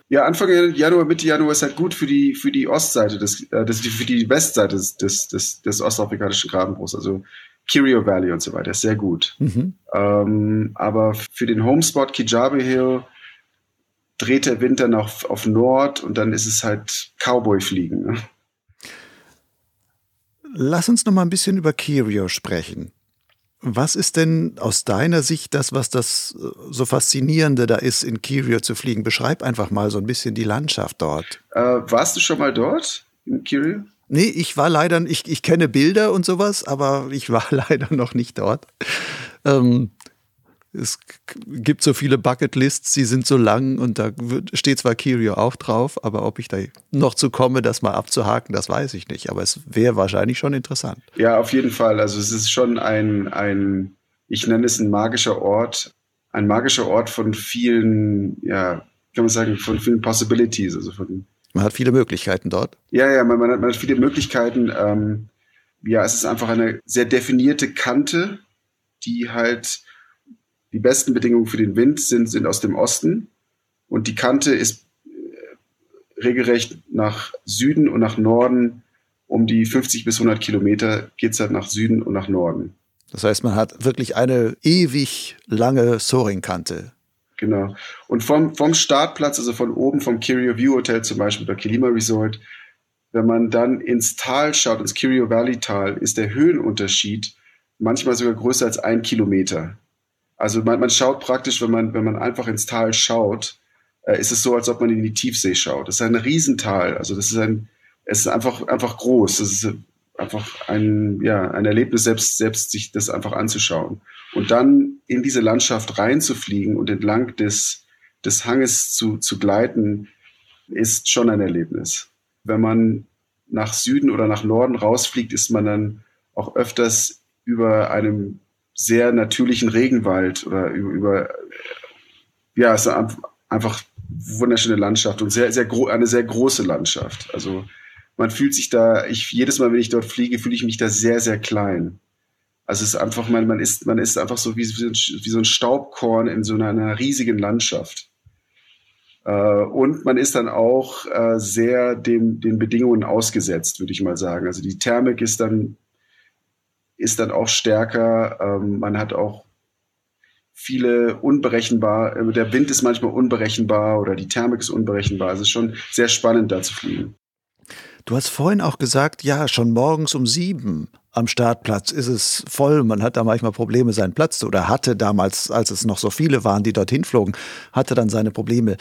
Ja, Anfang Januar, Mitte Januar ist halt gut für die, für die Ostseite, des, äh, das, für die Westseite des, des, des, des ostafrikanischen Grabenbruchs, also Kirio Valley und so weiter, ist sehr gut. Mhm. Ähm, aber für den Homespot Kijabe Hill dreht der Winter noch auf Nord und dann ist es halt Cowboy-Fliegen. Ne? Lass uns noch mal ein bisschen über Kirio sprechen. Was ist denn aus deiner Sicht das, was das äh, so faszinierende da ist, in Kirio zu fliegen? Beschreib einfach mal so ein bisschen die Landschaft dort. Äh, warst du schon mal dort in Kirio? Nee, ich war leider, ich, ich kenne Bilder und sowas, aber ich war leider noch nicht dort. Ähm, es gibt so viele Bucketlists, die sind so lang und da steht zwar Kirio auch drauf, aber ob ich da noch zu komme, das mal abzuhaken, das weiß ich nicht. Aber es wäre wahrscheinlich schon interessant. Ja, auf jeden Fall. Also es ist schon ein, ein, ich nenne es ein magischer Ort, ein magischer Ort von vielen, ja, kann man sagen, von vielen Possibilities, also von man hat viele Möglichkeiten dort. Ja, ja, man, man, hat, man hat, viele Möglichkeiten. Ähm, ja, es ist einfach eine sehr definierte Kante, die halt die besten Bedingungen für den Wind sind, sind aus dem Osten und die Kante ist äh, regelrecht nach Süden und nach Norden um die 50 bis 100 Kilometer geht es halt nach Süden und nach Norden. Das heißt, man hat wirklich eine ewig lange Soaring-Kante. Genau. Und vom, vom Startplatz, also von oben vom Kirio View Hotel zum Beispiel oder Kilima Resort, wenn man dann ins Tal schaut, ins Kirio Valley Tal, ist der Höhenunterschied manchmal sogar größer als ein Kilometer. Also man, man schaut praktisch, wenn man, wenn man einfach ins Tal schaut, äh, ist es so, als ob man in die Tiefsee schaut. Das ist ein Riesental. Also das ist ein es ist einfach, einfach groß. Es ist einfach ein, ja, ein Erlebnis, selbst, selbst sich das einfach anzuschauen. Und dann in diese Landschaft reinzufliegen und entlang des, des Hanges zu, zu gleiten, ist schon ein Erlebnis. Wenn man nach Süden oder nach Norden rausfliegt, ist man dann auch öfters über einem sehr natürlichen Regenwald oder über, über ja, es ist einfach wunderschöne Landschaft und sehr, sehr eine sehr große Landschaft. Also man fühlt sich da, ich jedes Mal, wenn ich dort fliege, fühle ich mich da sehr, sehr klein. Also es ist einfach, man, man ist, man ist einfach so wie, wie so ein Staubkorn in so einer, einer riesigen Landschaft. Äh, und man ist dann auch äh, sehr dem, den Bedingungen ausgesetzt, würde ich mal sagen. Also die Thermik ist dann, ist dann auch stärker. Ähm, man hat auch viele unberechenbar, äh, der Wind ist manchmal unberechenbar oder die Thermik ist unberechenbar. Es ist schon sehr spannend, da zu fliegen. Du hast vorhin auch gesagt, ja, schon morgens um sieben am Startplatz ist es voll. Man hat da manchmal Probleme, seinen Platz oder hatte damals, als es noch so viele waren, die dorthin flogen, hatte dann seine Probleme.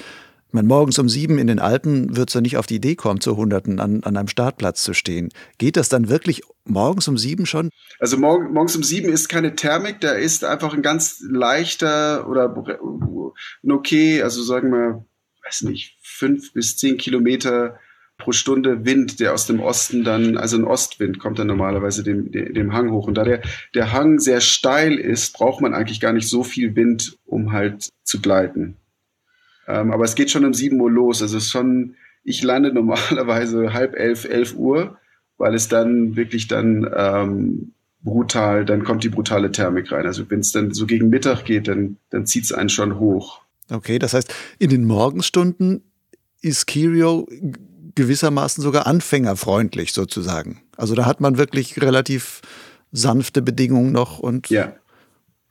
Man morgens um sieben in den Alpen wird so nicht auf die Idee kommen, zu Hunderten an, an einem Startplatz zu stehen. Geht das dann wirklich morgens um sieben schon? Also morgen, morgens um sieben ist keine Thermik, da ist einfach ein ganz leichter oder ein okay, also sagen wir, weiß nicht, fünf bis zehn Kilometer pro Stunde Wind, der aus dem Osten dann, also ein Ostwind kommt dann normalerweise dem, dem Hang hoch. Und da der, der Hang sehr steil ist, braucht man eigentlich gar nicht so viel Wind, um halt zu gleiten. Ähm, aber es geht schon um 7 Uhr los. Also es ist schon, ich lande normalerweise halb elf, elf Uhr, weil es dann wirklich dann ähm, brutal, dann kommt die brutale Thermik rein. Also wenn es dann so gegen Mittag geht, dann, dann zieht es einen schon hoch. Okay, das heißt, in den Morgenstunden ist Kirio gewissermaßen sogar anfängerfreundlich sozusagen. Also da hat man wirklich relativ sanfte Bedingungen noch und ja.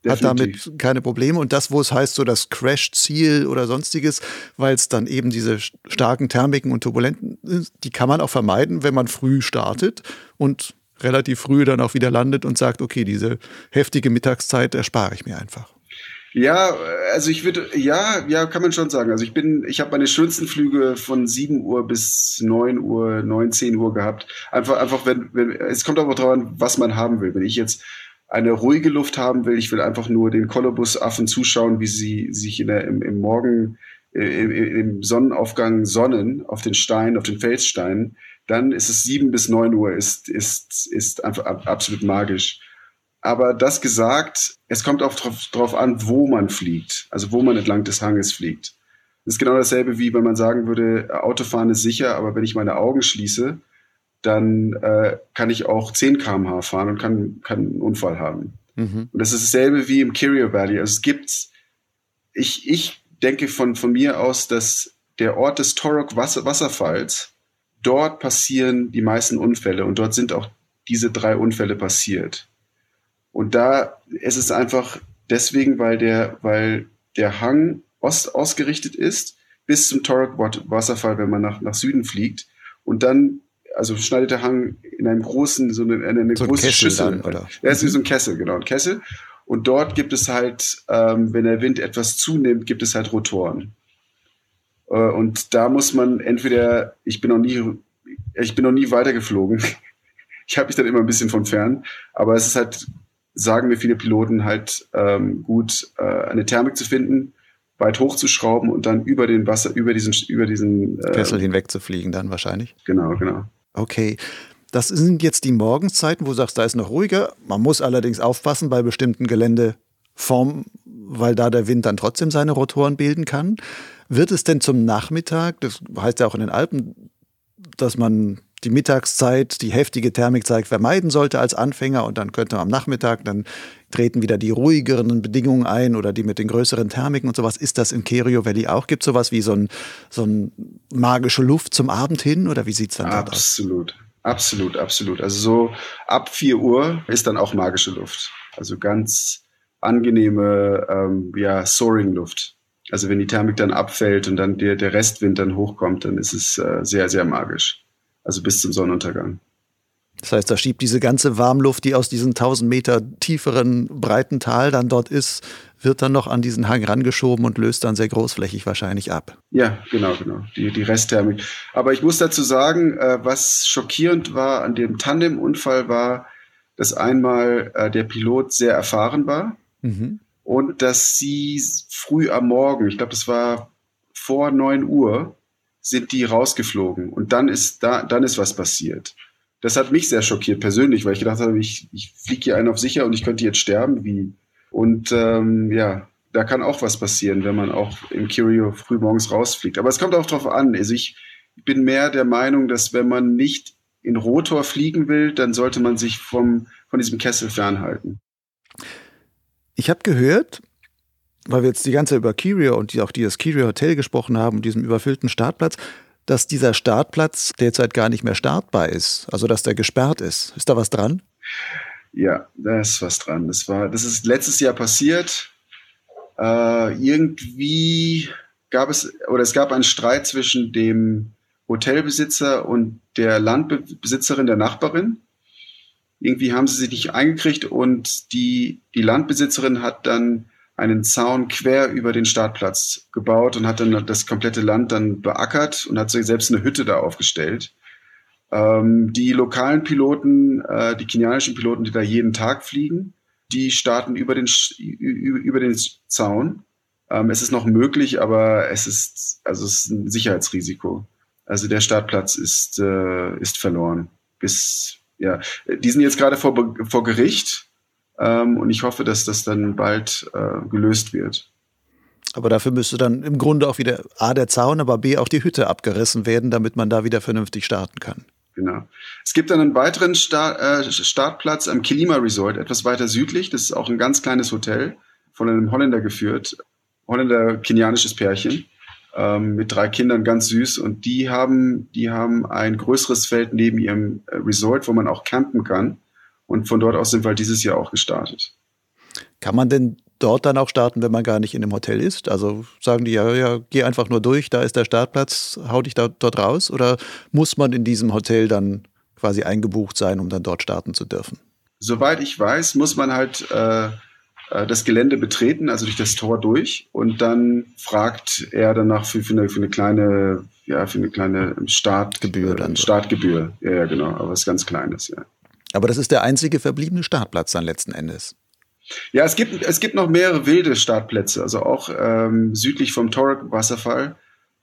Definitiv. hat damit keine Probleme. Und das, wo es heißt, so das Crash-Ziel oder sonstiges, weil es dann eben diese starken Thermiken und Turbulenten sind, die kann man auch vermeiden, wenn man früh startet und relativ früh dann auch wieder landet und sagt, okay, diese heftige Mittagszeit erspare ich mir einfach. Ja, also ich würde, ja, ja, kann man schon sagen. Also ich bin, ich habe meine schönsten Flüge von 7 Uhr bis 9 Uhr, 9, 10 Uhr gehabt. Einfach, einfach, wenn, wenn, es kommt aber drauf an, was man haben will. Wenn ich jetzt eine ruhige Luft haben will. Ich will einfach nur den Kolobusaffen zuschauen, wie sie sich in der, im, im Morgen, äh, im, im Sonnenaufgang sonnen auf den Steinen, auf den Felssteinen. Dann ist es sieben bis neun Uhr, ist, ist, ist einfach absolut magisch. Aber das gesagt, es kommt auch drauf, drauf an, wo man fliegt, also wo man entlang des Hanges fliegt. Das ist genau dasselbe, wie wenn man sagen würde, Autofahren ist sicher, aber wenn ich meine Augen schließe, dann äh, kann ich auch 10 km/h fahren und kann, kann einen Unfall haben. Mhm. Und das ist dasselbe wie im Kirio Valley. Also es gibt, ich, ich denke von, von mir aus, dass der Ort des Torok Wasser, Wasserfalls, dort passieren die meisten Unfälle und dort sind auch diese drei Unfälle passiert. Und da ist es einfach deswegen, weil der, weil der Hang ost ausgerichtet ist bis zum Torok Wasserfall, wenn man nach, nach Süden fliegt. Und dann also schneidet der Hang in einem großen, so eine, eine so große ein Schüssel. Dann, oder? Ja, ist wie so ein Kessel, genau, ein Kessel. Und dort gibt es halt, ähm, wenn der Wind etwas zunimmt, gibt es halt Rotoren. Äh, und da muss man entweder, ich bin noch nie, ich bin noch nie weitergeflogen. ich habe mich dann immer ein bisschen von fern, aber es ist halt, sagen mir viele Piloten halt ähm, gut, äh, eine Thermik zu finden, weit hochzuschrauben und dann über den Wasser, über diesen, über diesen äh, Kessel hinweg zu fliegen, dann wahrscheinlich. Genau, genau. Okay. Das sind jetzt die Morgenszeiten, wo du sagst, da ist noch ruhiger. Man muss allerdings aufpassen bei bestimmten Geländeformen, weil da der Wind dann trotzdem seine Rotoren bilden kann. Wird es denn zum Nachmittag, das heißt ja auch in den Alpen, dass man die Mittagszeit, die heftige Thermikzeit vermeiden sollte als Anfänger und dann könnte man am Nachmittag, dann treten wieder die ruhigeren Bedingungen ein oder die mit den größeren Thermiken und sowas. Ist das im Kerio Valley auch? Gibt es sowas wie so ein, so ein magische Luft zum Abend hin oder wie sieht es dann absolut, aus? Absolut, absolut, absolut. Also so ab 4 Uhr ist dann auch magische Luft. Also ganz angenehme ähm, ja, Soaring-Luft. Also wenn die Thermik dann abfällt und dann der, der Restwind dann hochkommt, dann ist es äh, sehr, sehr magisch. Also bis zum Sonnenuntergang. Das heißt, da schiebt diese ganze Warmluft, die aus diesem 1000 Meter tieferen, breiten Tal dann dort ist, wird dann noch an diesen Hang rangeschoben und löst dann sehr großflächig wahrscheinlich ab. Ja, genau, genau. Die, die Restthermik. Aber ich muss dazu sagen, äh, was schockierend war an dem Tandem-Unfall war, dass einmal äh, der Pilot sehr erfahren war mhm. und dass sie früh am Morgen, ich glaube, das war vor 9 Uhr, sind die rausgeflogen und dann ist da, dann ist was passiert. Das hat mich sehr schockiert persönlich, weil ich gedacht habe, ich, ich fliege hier einen auf sicher und ich könnte jetzt sterben. Wie, und ähm, ja, da kann auch was passieren, wenn man auch im Curio früh morgens rausfliegt. Aber es kommt auch darauf an. Also ich bin mehr der Meinung, dass wenn man nicht in Rotor fliegen will, dann sollte man sich vom, von diesem Kessel fernhalten. Ich habe gehört, weil wir jetzt die ganze Zeit über Curio und auch dieses Curio Hotel gesprochen haben, diesem überfüllten Startplatz, dass dieser Startplatz derzeit gar nicht mehr startbar ist, also dass der gesperrt ist. Ist da was dran? Ja, da ist was dran. Das war, das ist letztes Jahr passiert. Äh, irgendwie gab es, oder es gab einen Streit zwischen dem Hotelbesitzer und der Landbesitzerin, der Nachbarin. Irgendwie haben sie sich nicht eingekriegt und die, die Landbesitzerin hat dann einen Zaun quer über den Startplatz gebaut und hat dann das komplette Land dann beackert und hat sich selbst eine Hütte da aufgestellt. Ähm, die lokalen Piloten, äh, die kenianischen Piloten, die da jeden Tag fliegen, die starten über den, über den Zaun. Ähm, es ist noch möglich, aber es ist, also es ist ein Sicherheitsrisiko. Also der Startplatz ist, äh, ist verloren. Bis, ja, die sind jetzt gerade vor, vor Gericht ähm, und ich hoffe, dass das dann bald äh, gelöst wird. Aber dafür müsste dann im Grunde auch wieder A der Zaun, aber B auch die Hütte abgerissen werden, damit man da wieder vernünftig starten kann. Genau. Es gibt dann einen weiteren Start, äh, Startplatz am Kilima Resort, etwas weiter südlich. Das ist auch ein ganz kleines Hotel, von einem Holländer geführt. Holländer, kenianisches Pärchen ähm, mit drei Kindern, ganz süß. Und die haben, die haben ein größeres Feld neben ihrem äh, Resort, wo man auch campen kann. Und von dort aus sind wir halt dieses Jahr auch gestartet. Kann man denn dort dann auch starten, wenn man gar nicht in einem Hotel ist? Also sagen die ja, ja, geh einfach nur durch, da ist der Startplatz, hau dich da, dort raus? Oder muss man in diesem Hotel dann quasi eingebucht sein, um dann dort starten zu dürfen? Soweit ich weiß, muss man halt äh, äh das Gelände betreten, also durch das Tor durch. Und dann fragt er danach für, für, eine, für eine kleine, ja, für eine kleine Startgebühr. Dann so. Startgebühr, ja, ja, genau, aber was ganz Kleines, ja. Aber das ist der einzige verbliebene Startplatz dann letzten Endes. Ja, es gibt, es gibt noch mehrere wilde Startplätze. Also auch ähm, südlich vom Torok-Wasserfall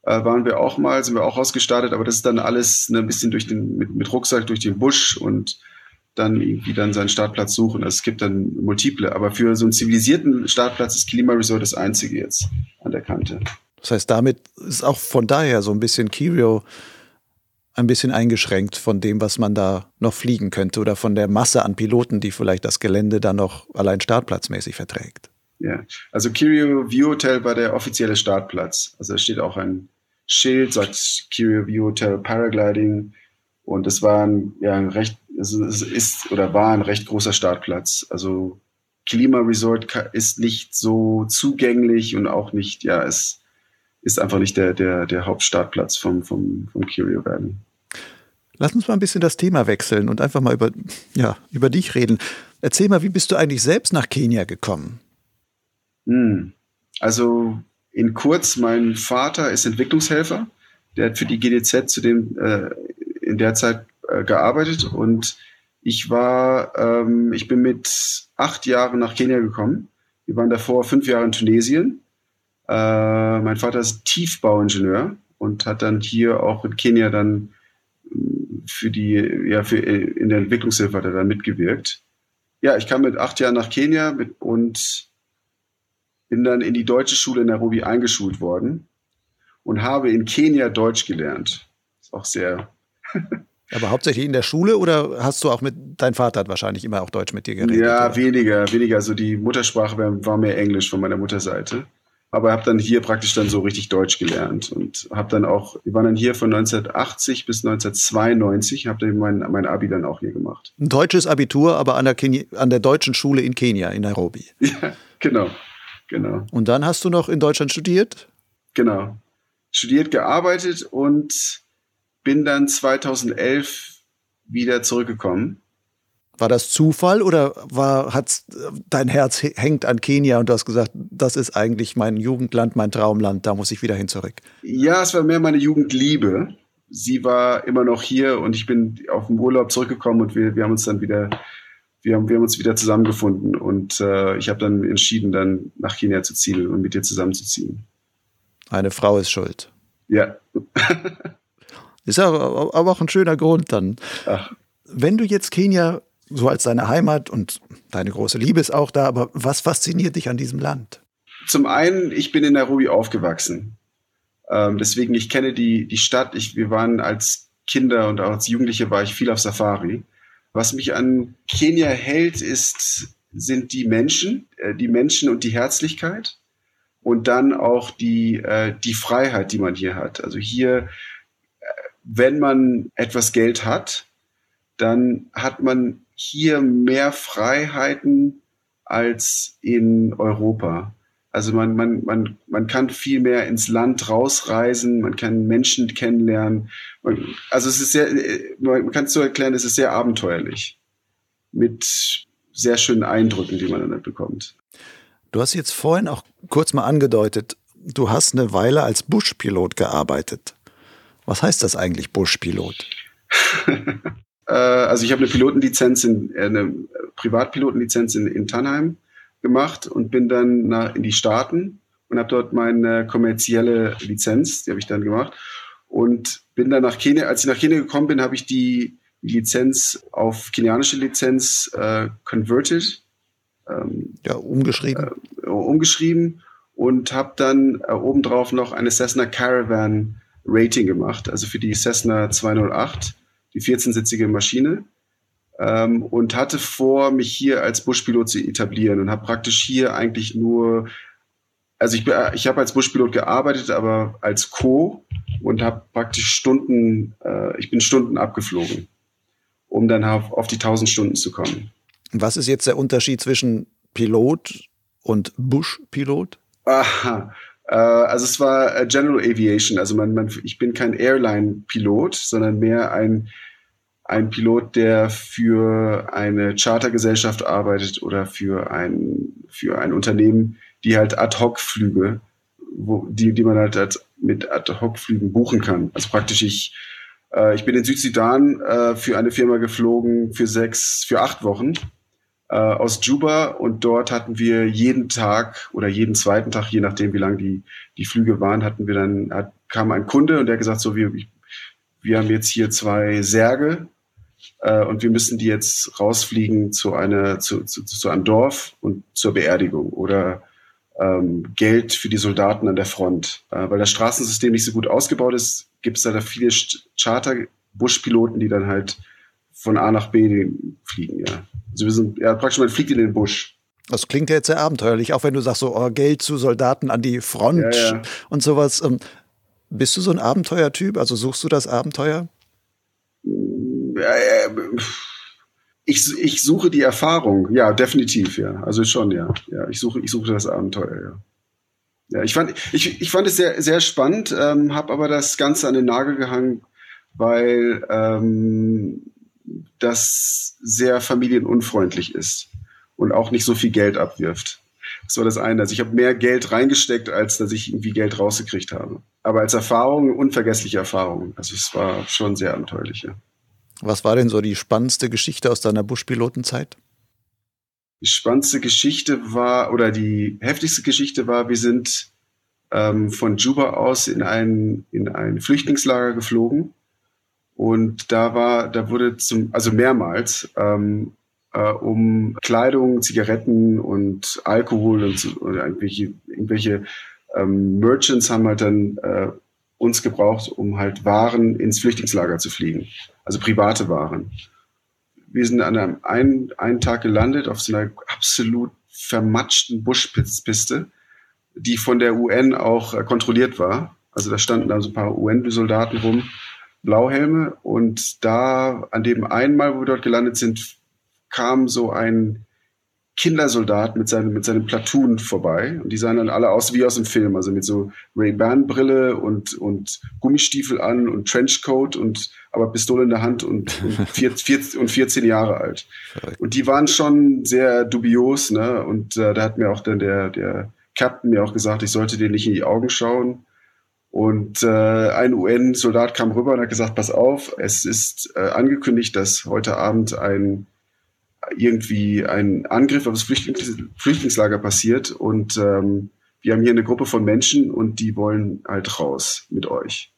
äh, waren wir auch mal, sind wir auch ausgestartet, aber das ist dann alles ne, ein bisschen durch den, mit, mit Rucksack durch den Busch und dann irgendwie dann seinen Startplatz suchen. Also es gibt dann multiple. Aber für so einen zivilisierten Startplatz ist Klima Resort das einzige jetzt an der Kante. Das heißt, damit ist auch von daher so ein bisschen Kirio ein bisschen eingeschränkt von dem, was man da noch fliegen könnte oder von der Masse an Piloten, die vielleicht das Gelände dann noch allein startplatzmäßig verträgt. Ja, also Kirio View Hotel war der offizielle Startplatz. Also da steht auch ein Schild, sagt Kirio View Hotel Paragliding. Und es war ein, ja, ein recht, es ist oder war ein recht großer Startplatz. Also Klima Resort ist nicht so zugänglich und auch nicht, ja, es ist einfach nicht der, der, der Hauptstartplatz vom, vom, vom Curio Valley. Lass uns mal ein bisschen das Thema wechseln und einfach mal über, ja, über dich reden. Erzähl mal, wie bist du eigentlich selbst nach Kenia gekommen? Hm. Also in kurz, mein Vater ist Entwicklungshelfer. Der hat für die GDZ zu dem, äh, in der Zeit äh, gearbeitet und ich war, ähm, ich bin mit acht Jahren nach Kenia gekommen. Wir waren davor fünf Jahre in Tunesien. Äh, mein Vater ist Tiefbauingenieur und hat dann hier auch in Kenia dann für die, ja, für, in der Entwicklungshilfe hat er da mitgewirkt. Ja, ich kam mit acht Jahren nach Kenia mit, und bin dann in die deutsche Schule in Nairobi eingeschult worden und habe in Kenia Deutsch gelernt. Ist auch sehr. Aber hauptsächlich in der Schule oder hast du auch mit, dein Vater hat wahrscheinlich immer auch Deutsch mit dir geredet? Ja, oder? weniger, weniger. Also die Muttersprache war, war mehr Englisch von meiner Mutterseite aber habe dann hier praktisch dann so richtig Deutsch gelernt und habe dann auch, wir waren dann hier von 1980 bis 1992, habe dann mein, mein Abi dann auch hier gemacht. Ein deutsches Abitur, aber an der, Kenia, an der deutschen Schule in Kenia, in Nairobi. Ja, genau, genau. Und dann hast du noch in Deutschland studiert? Genau, studiert, gearbeitet und bin dann 2011 wieder zurückgekommen. War das Zufall oder war hat's dein Herz hängt an Kenia und du hast gesagt, das ist eigentlich mein Jugendland, mein Traumland, da muss ich wieder hin zurück? Ja, es war mehr meine Jugendliebe. Sie war immer noch hier und ich bin auf dem Urlaub zurückgekommen und wir, wir haben uns dann wieder, wir haben, wir haben uns wieder zusammengefunden und äh, ich habe dann entschieden, dann nach Kenia zu ziehen und mit dir zusammenzuziehen. Eine Frau ist schuld. Ja. ist aber, aber auch ein schöner Grund dann. Ach. Wenn du jetzt Kenia so als deine Heimat und deine große Liebe ist auch da, aber was fasziniert dich an diesem Land? Zum einen, ich bin in Nairobi aufgewachsen. Ähm, deswegen, ich kenne die, die Stadt. Ich, wir waren als Kinder und auch als Jugendliche war ich viel auf Safari. Was mich an Kenia hält, ist, sind die Menschen, äh, die Menschen und die Herzlichkeit und dann auch die, äh, die Freiheit, die man hier hat. Also hier, äh, wenn man etwas Geld hat, dann hat man hier mehr Freiheiten als in Europa. Also man, man, man, man kann viel mehr ins Land rausreisen, man kann Menschen kennenlernen. Man, also es ist sehr, man kann es so erklären, es ist sehr abenteuerlich. Mit sehr schönen Eindrücken, die man dann bekommt. Du hast jetzt vorhin auch kurz mal angedeutet, du hast eine Weile als Buschpilot gearbeitet. Was heißt das eigentlich, Buschpilot? Äh, also ich habe eine Pilotenlizenz, in, äh, eine Privatpilotenlizenz in, in Tannheim gemacht und bin dann nach, in die Staaten und habe dort meine kommerzielle Lizenz, die habe ich dann gemacht und bin dann nach Kenia. Als ich nach Kenia gekommen bin, habe ich die Lizenz auf kenianische Lizenz äh, converted, ähm, ja umgeschrieben, äh, umgeschrieben und habe dann äh, obendrauf noch eine Cessna Caravan Rating gemacht, also für die Cessna 208 die 14-sitzige Maschine ähm, und hatte vor, mich hier als Buschpilot zu etablieren und habe praktisch hier eigentlich nur, also ich, ich habe als Buschpilot gearbeitet, aber als Co und habe praktisch Stunden, äh, ich bin Stunden abgeflogen, um dann auf, auf die 1000 Stunden zu kommen. Was ist jetzt der Unterschied zwischen Pilot und Buschpilot? Aha. Äh, also es war äh, General Aviation. Also man, man, ich bin kein Airline-Pilot, sondern mehr ein, ein Pilot, der für eine Chartergesellschaft arbeitet oder für ein, für ein Unternehmen, die halt Ad-Hoc-Flüge, die, die man halt, halt mit Ad-Hoc-Flügen buchen kann. Also praktisch ich, äh, ich bin in Südsudan äh, für eine Firma geflogen für sechs, für acht Wochen äh, aus Juba und dort hatten wir jeden Tag oder jeden zweiten Tag, je nachdem wie lang die, die Flüge waren, hatten wir dann, hat, kam ein Kunde und der hat gesagt, so wir, wir haben jetzt hier zwei Särge äh, und wir müssen die jetzt rausfliegen zu, einer, zu, zu, zu einem Dorf und zur Beerdigung oder ähm, Geld für die Soldaten an der Front. Äh, weil das Straßensystem nicht so gut ausgebaut ist, gibt es da viele Charter-Buschpiloten, die dann halt von A nach B fliegen, ja. Also wir sind, ja, praktisch man fliegt in den Busch. Das klingt ja jetzt sehr abenteuerlich, auch wenn du sagst, so oh, Geld zu Soldaten an die Front ja, ja. und sowas. Ähm, bist du so ein Abenteuertyp? Also suchst du das Abenteuer? Ich, ich suche die Erfahrung, ja, definitiv, ja. Also schon, ja. Ja, ich suche, ich suche das Abenteuer, ja. Ja, ich fand, ich, ich fand es sehr, sehr spannend, ähm, habe aber das Ganze an den Nagel gehangen, weil ähm, das sehr familienunfreundlich ist und auch nicht so viel Geld abwirft. Das war das eine. Also ich habe mehr Geld reingesteckt, als dass ich irgendwie Geld rausgekriegt habe. Aber als Erfahrung, unvergessliche Erfahrung. Also es war schon sehr abenteuerlich. Ja. Was war denn so die spannendste Geschichte aus deiner Buschpilotenzeit? Die spannendste Geschichte war, oder die heftigste Geschichte war, wir sind ähm, von Juba aus in ein, in ein Flüchtlingslager geflogen und da war, da wurde zum, also mehrmals, ähm, äh, um Kleidung, Zigaretten und Alkohol und, so, oder irgendwelche, irgendwelche ähm, Merchants haben halt dann äh, uns gebraucht, um halt Waren ins Flüchtlingslager zu fliegen. Also private Waren. Wir sind an einem einen, einen Tag gelandet auf so einer absolut vermatschten Buschpiste, die von der UN auch äh, kontrolliert war. Also da standen da so ein paar UN-Soldaten rum Blauhelme. Und da, an dem einmal, wo wir dort gelandet sind, kam so ein Kindersoldat mit seinem, mit seinem Platoon vorbei. Und die sahen dann alle aus wie aus dem Film, also mit so Ray-Ban-Brille und, und Gummistiefel an und Trenchcoat und aber Pistole in der Hand und, und, vier, vier, und 14 Jahre alt. Und die waren schon sehr dubios, ne? Und äh, da hat mir auch dann der, der Captain mir auch gesagt, ich sollte dir nicht in die Augen schauen. Und äh, ein UN-Soldat kam rüber und hat gesagt, pass auf, es ist äh, angekündigt, dass heute Abend ein irgendwie ein Angriff auf das Flüchtlings Flüchtlingslager passiert und ähm, wir haben hier eine Gruppe von Menschen und die wollen halt raus mit euch.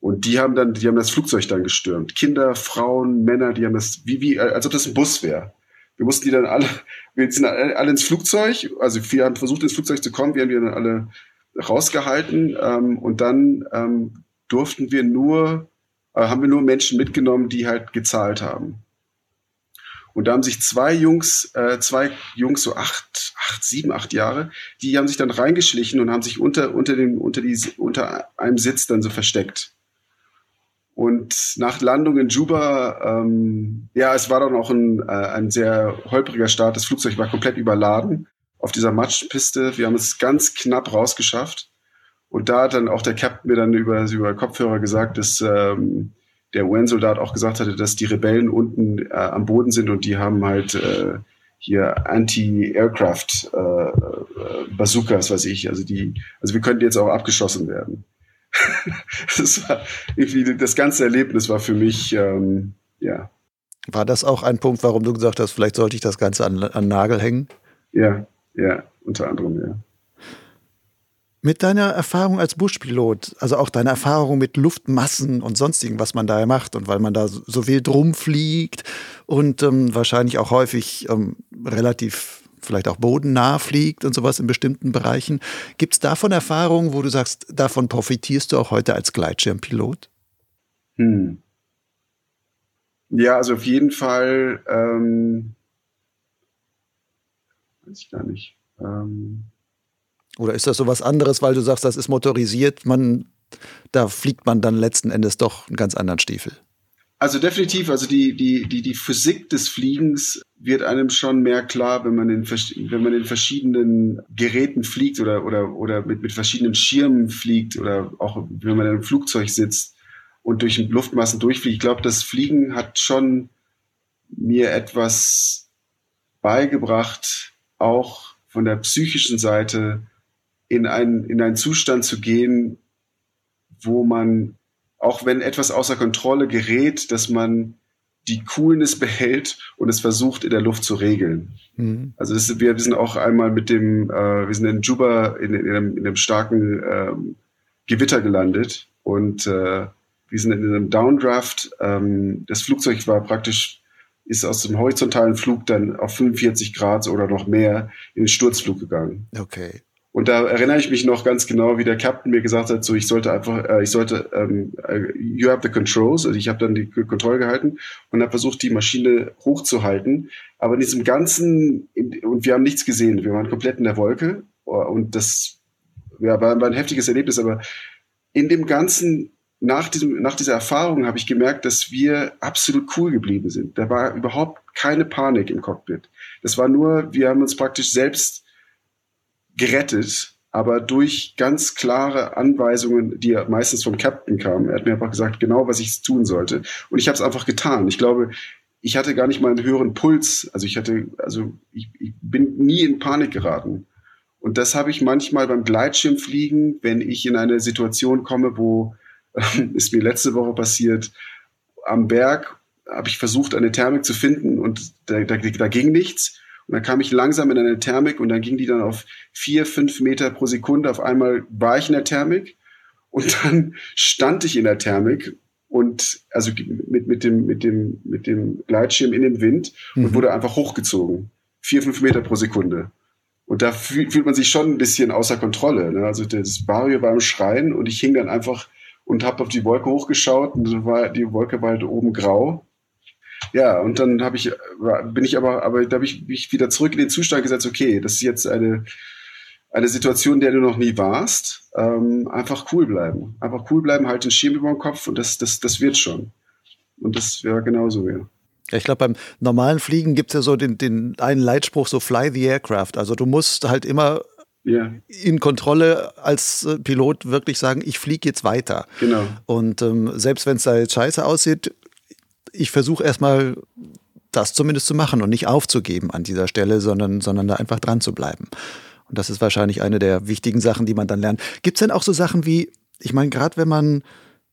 Und die haben dann, die haben das Flugzeug dann gestürmt. Kinder, Frauen, Männer, die haben das, wie, wie, als ob das ein Bus wäre. Wir mussten die dann alle, wir sind alle ins Flugzeug, also wir haben versucht ins Flugzeug zu kommen, wir haben die dann alle rausgehalten ähm, und dann ähm, durften wir nur, äh, haben wir nur Menschen mitgenommen, die halt gezahlt haben. Und da haben sich zwei Jungs, äh, zwei Jungs, so acht, acht, sieben, acht Jahre, die haben sich dann reingeschlichen und haben sich unter, unter dem, unter die, unter einem Sitz dann so versteckt. Und nach Landung in Juba, ähm, ja, es war dann auch ein, äh, ein sehr holpriger Start. Das Flugzeug war komplett überladen auf dieser Matschpiste. Wir haben es ganz knapp rausgeschafft. Und da hat dann auch der Captain mir dann über, über Kopfhörer gesagt, dass ähm, der UN-Soldat auch gesagt hatte, dass die Rebellen unten äh, am Boden sind und die haben halt äh, hier Anti-Aircraft äh, äh, Bazookas, weiß ich. Also die, also wir könnten jetzt auch abgeschossen werden. das war irgendwie das ganze Erlebnis war für mich ähm, ja. War das auch ein Punkt, warum du gesagt hast, vielleicht sollte ich das Ganze an, an Nagel hängen? Ja, ja, unter anderem, ja. Mit deiner Erfahrung als Buschpilot, also auch deiner Erfahrung mit Luftmassen und sonstigen, was man da macht und weil man da so wild rumfliegt und ähm, wahrscheinlich auch häufig ähm, relativ vielleicht auch bodennah fliegt und sowas in bestimmten Bereichen. Gibt es davon Erfahrungen, wo du sagst, davon profitierst du auch heute als Gleitschirmpilot? Hm. Ja, also auf jeden Fall, ähm, weiß ich gar nicht. Ähm, oder ist das so was anderes, weil du sagst, das ist motorisiert, man, da fliegt man dann letzten Endes doch einen ganz anderen Stiefel? Also definitiv, also die, die, die, die Physik des Fliegens wird einem schon mehr klar, wenn man in, wenn man in verschiedenen Geräten fliegt oder, oder, oder mit, mit verschiedenen Schirmen fliegt oder auch wenn man in einem Flugzeug sitzt und durch Luftmassen durchfliegt. Ich glaube, das Fliegen hat schon mir etwas beigebracht, auch von der psychischen Seite, in einen, in einen Zustand zu gehen, wo man, auch wenn etwas außer Kontrolle gerät, dass man die Coolness behält und es versucht in der Luft zu regeln. Mhm. Also das, wir, wir sind auch einmal mit dem, äh, wir sind in Juba in, in, einem, in einem starken ähm, Gewitter gelandet und äh, wir sind in einem Downdraft. Ähm, das Flugzeug war praktisch, ist aus dem horizontalen Flug dann auf 45 Grad oder noch mehr in den Sturzflug gegangen. Okay. Und da erinnere ich mich noch ganz genau, wie der Captain mir gesagt hat, so ich sollte einfach, äh, ich sollte, ähm, äh, you have the controls, also ich habe dann die Kontrolle gehalten und habe versucht, die Maschine hochzuhalten. Aber in diesem ganzen, und wir haben nichts gesehen, wir waren komplett in der Wolke und das ja, war, war ein heftiges Erlebnis, aber in dem ganzen nach, diesem, nach dieser Erfahrung habe ich gemerkt, dass wir absolut cool geblieben sind. Da war überhaupt keine Panik im Cockpit. Das war nur, wir haben uns praktisch selbst gerettet, aber durch ganz klare Anweisungen, die ja meistens vom Captain kamen. Er hat mir einfach gesagt, genau was ich tun sollte. Und ich habe es einfach getan. Ich glaube, ich hatte gar nicht mal einen höheren Puls. Also ich hatte, also ich, ich bin nie in Panik geraten. Und das habe ich manchmal beim Gleitschirmfliegen, wenn ich in eine Situation komme, wo äh, ist mir letzte Woche passiert, am Berg habe ich versucht, eine Thermik zu finden und da, da, da ging nichts. Und dann kam ich langsam in eine Thermik und dann ging die dann auf vier, fünf Meter pro Sekunde. Auf einmal war ich in der Thermik und dann stand ich in der Thermik und also mit, mit, dem, mit, dem, mit dem Gleitschirm in den Wind und mhm. wurde einfach hochgezogen. Vier, fünf Meter pro Sekunde. Und da fühlt, fühlt man sich schon ein bisschen außer Kontrolle. Ne? Also das Barrio war im Schreien und ich hing dann einfach und habe auf die Wolke hochgeschaut und war, die Wolke war halt oben grau ja, und dann habe ich, bin ich aber, aber da habe ich mich wieder zurück in den Zustand gesetzt, okay, das ist jetzt eine, eine Situation, in der du noch nie warst. Ähm, einfach cool bleiben. Einfach cool bleiben, halt den Schirm über dem Kopf und das, das, das wird schon. Und das wäre genauso, ja. Ja, ich glaube, beim normalen Fliegen gibt es ja so den, den einen Leitspruch, so fly the aircraft. Also du musst halt immer yeah. in Kontrolle als äh, Pilot wirklich sagen, ich fliege jetzt weiter. Genau. Und ähm, selbst wenn es da jetzt scheiße aussieht, ich versuche erstmal das zumindest zu machen und nicht aufzugeben an dieser Stelle, sondern, sondern da einfach dran zu bleiben. Und das ist wahrscheinlich eine der wichtigen Sachen, die man dann lernt. Gibt es denn auch so Sachen wie, ich meine, gerade wenn man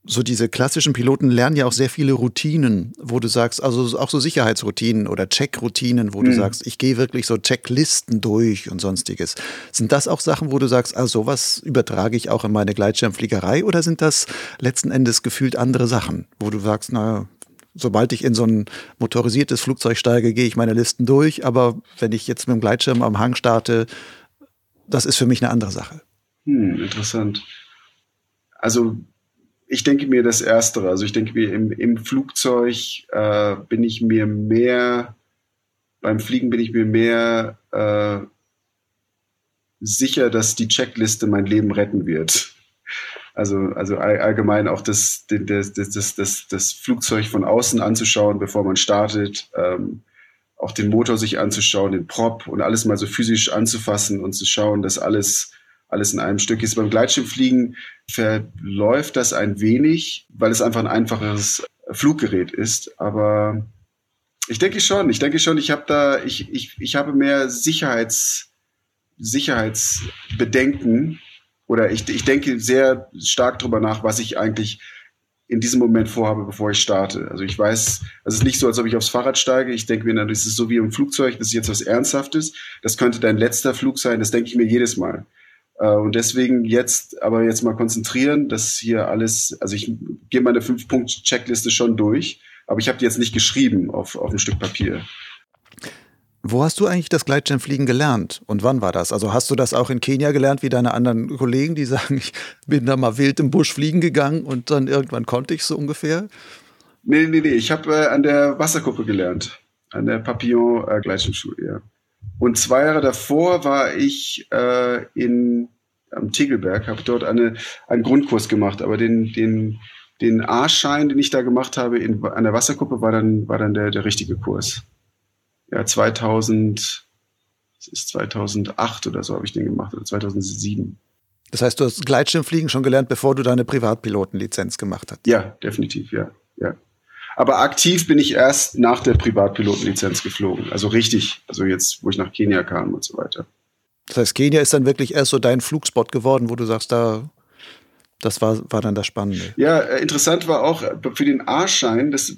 so diese klassischen Piloten lernen ja auch sehr viele Routinen, wo du sagst, also auch so Sicherheitsroutinen oder Checkroutinen, wo mhm. du sagst, ich gehe wirklich so Checklisten durch und sonstiges. Sind das auch Sachen, wo du sagst, also sowas übertrage ich auch in meine Gleitschirmfliegerei oder sind das letzten Endes gefühlt andere Sachen, wo du sagst, na, sobald ich in so ein motorisiertes Flugzeug steige, gehe ich meine Listen durch, aber wenn ich jetzt mit dem Gleitschirm am Hang starte, das ist für mich eine andere Sache. Hm, interessant. Also ich denke mir das Erstere. Also ich denke mir, im, im Flugzeug äh, bin ich mir mehr, beim Fliegen bin ich mir mehr äh, sicher, dass die Checkliste mein Leben retten wird. Also, also allgemein auch das, das, das, das, das Flugzeug von außen anzuschauen, bevor man startet, ähm, auch den Motor sich anzuschauen, den Prop und alles mal so physisch anzufassen und zu schauen, dass alles alles in einem Stück ist. Beim Gleitschirmfliegen verläuft das ein wenig, weil es einfach ein einfaches Fluggerät ist. Aber ich denke schon, ich denke schon, ich habe da, ich, ich, ich habe mehr Sicherheits, Sicherheitsbedenken oder ich, ich denke sehr stark darüber nach, was ich eigentlich in diesem Moment vorhabe, bevor ich starte. Also ich weiß, es ist nicht so, als ob ich aufs Fahrrad steige. Ich denke mir dann, ist so wie im Flugzeug, das ist jetzt was Ernsthaftes. Das könnte dein letzter Flug sein. Das denke ich mir jedes Mal. Äh, und deswegen jetzt aber jetzt mal konzentrieren, dass hier alles, also ich gehe meine Fünf-Punkt-Checkliste schon durch, aber ich habe die jetzt nicht geschrieben auf, auf ein Stück Papier. Wo hast du eigentlich das Gleitschirmfliegen gelernt und wann war das? Also hast du das auch in Kenia gelernt, wie deine anderen Kollegen, die sagen, ich bin da mal wild im Busch fliegen gegangen und dann irgendwann konnte ich so ungefähr? Nee, nee, nee, ich habe äh, an der Wasserkuppe gelernt, an der Papillon äh, Gleitschirmschule, ja. Und zwei Jahre davor war ich äh, in, am Tegelberg, habe dort eine, einen Grundkurs gemacht, aber den, den, den A-Schein, den ich da gemacht habe in, an der Wasserkuppe, war dann, war dann der, der richtige Kurs. Ja, 2000, das ist 2008 oder so habe ich den gemacht, oder 2007. Das heißt, du hast Gleitschirmfliegen schon gelernt, bevor du deine Privatpilotenlizenz gemacht hast? Ja, definitiv, ja, ja. Aber aktiv bin ich erst nach der Privatpilotenlizenz geflogen. Also richtig, also jetzt, wo ich nach Kenia kam und so weiter. Das heißt, Kenia ist dann wirklich erst so dein Flugspot geworden, wo du sagst, da, das war, war dann das Spannende. Ja, äh, interessant war auch äh, für den A-Schein, das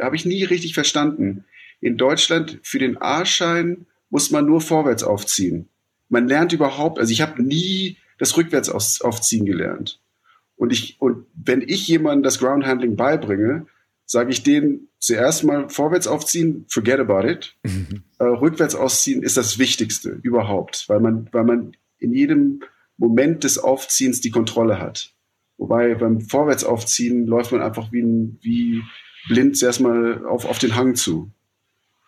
habe ich nie richtig verstanden. In Deutschland für den A-Schein muss man nur vorwärts aufziehen. Man lernt überhaupt, also ich habe nie das rückwärts aufziehen gelernt. Und ich, und wenn ich jemandem das Groundhandling beibringe, sage ich denen zuerst mal vorwärts aufziehen, forget about it. Mhm. Äh, rückwärts ausziehen ist das Wichtigste überhaupt, weil man, weil man in jedem Moment des Aufziehens die Kontrolle hat. Wobei beim Vorwärtsaufziehen läuft man einfach wie, ein, wie blind zuerst mal auf, auf den Hang zu.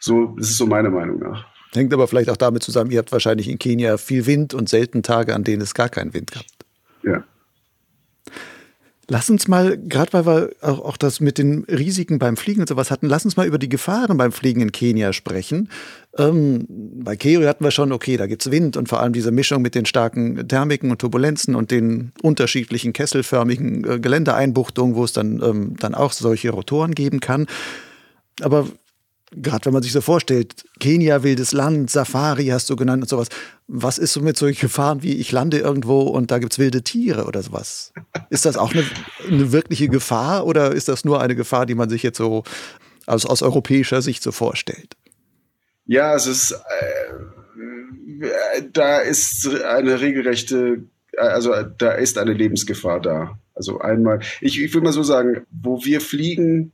So, ist so meine Meinung nach. Hängt aber vielleicht auch damit zusammen, ihr habt wahrscheinlich in Kenia viel Wind und selten Tage, an denen es gar keinen Wind gab. Ja. Lass uns mal, gerade weil wir auch, auch, das mit den Risiken beim Fliegen und sowas hatten, lass uns mal über die Gefahren beim Fliegen in Kenia sprechen. Ähm, bei Keo hatten wir schon, okay, da gibt's Wind und vor allem diese Mischung mit den starken Thermiken und Turbulenzen und den unterschiedlichen kesselförmigen äh, Geländeeinbuchtungen, wo es dann, ähm, dann auch solche Rotoren geben kann. Aber gerade wenn man sich so vorstellt, Kenia, wildes Land, Safari hast du genannt und sowas. Was ist so mit solchen Gefahren wie ich lande irgendwo und da gibt es wilde Tiere oder sowas? Ist das auch eine, eine, wirkliche Gefahr oder ist das nur eine Gefahr, die man sich jetzt so aus, aus europäischer Sicht so vorstellt? Ja, es ist, äh, da ist eine regelrechte, also da ist eine Lebensgefahr da. Also einmal, ich, ich will mal so sagen, wo wir fliegen,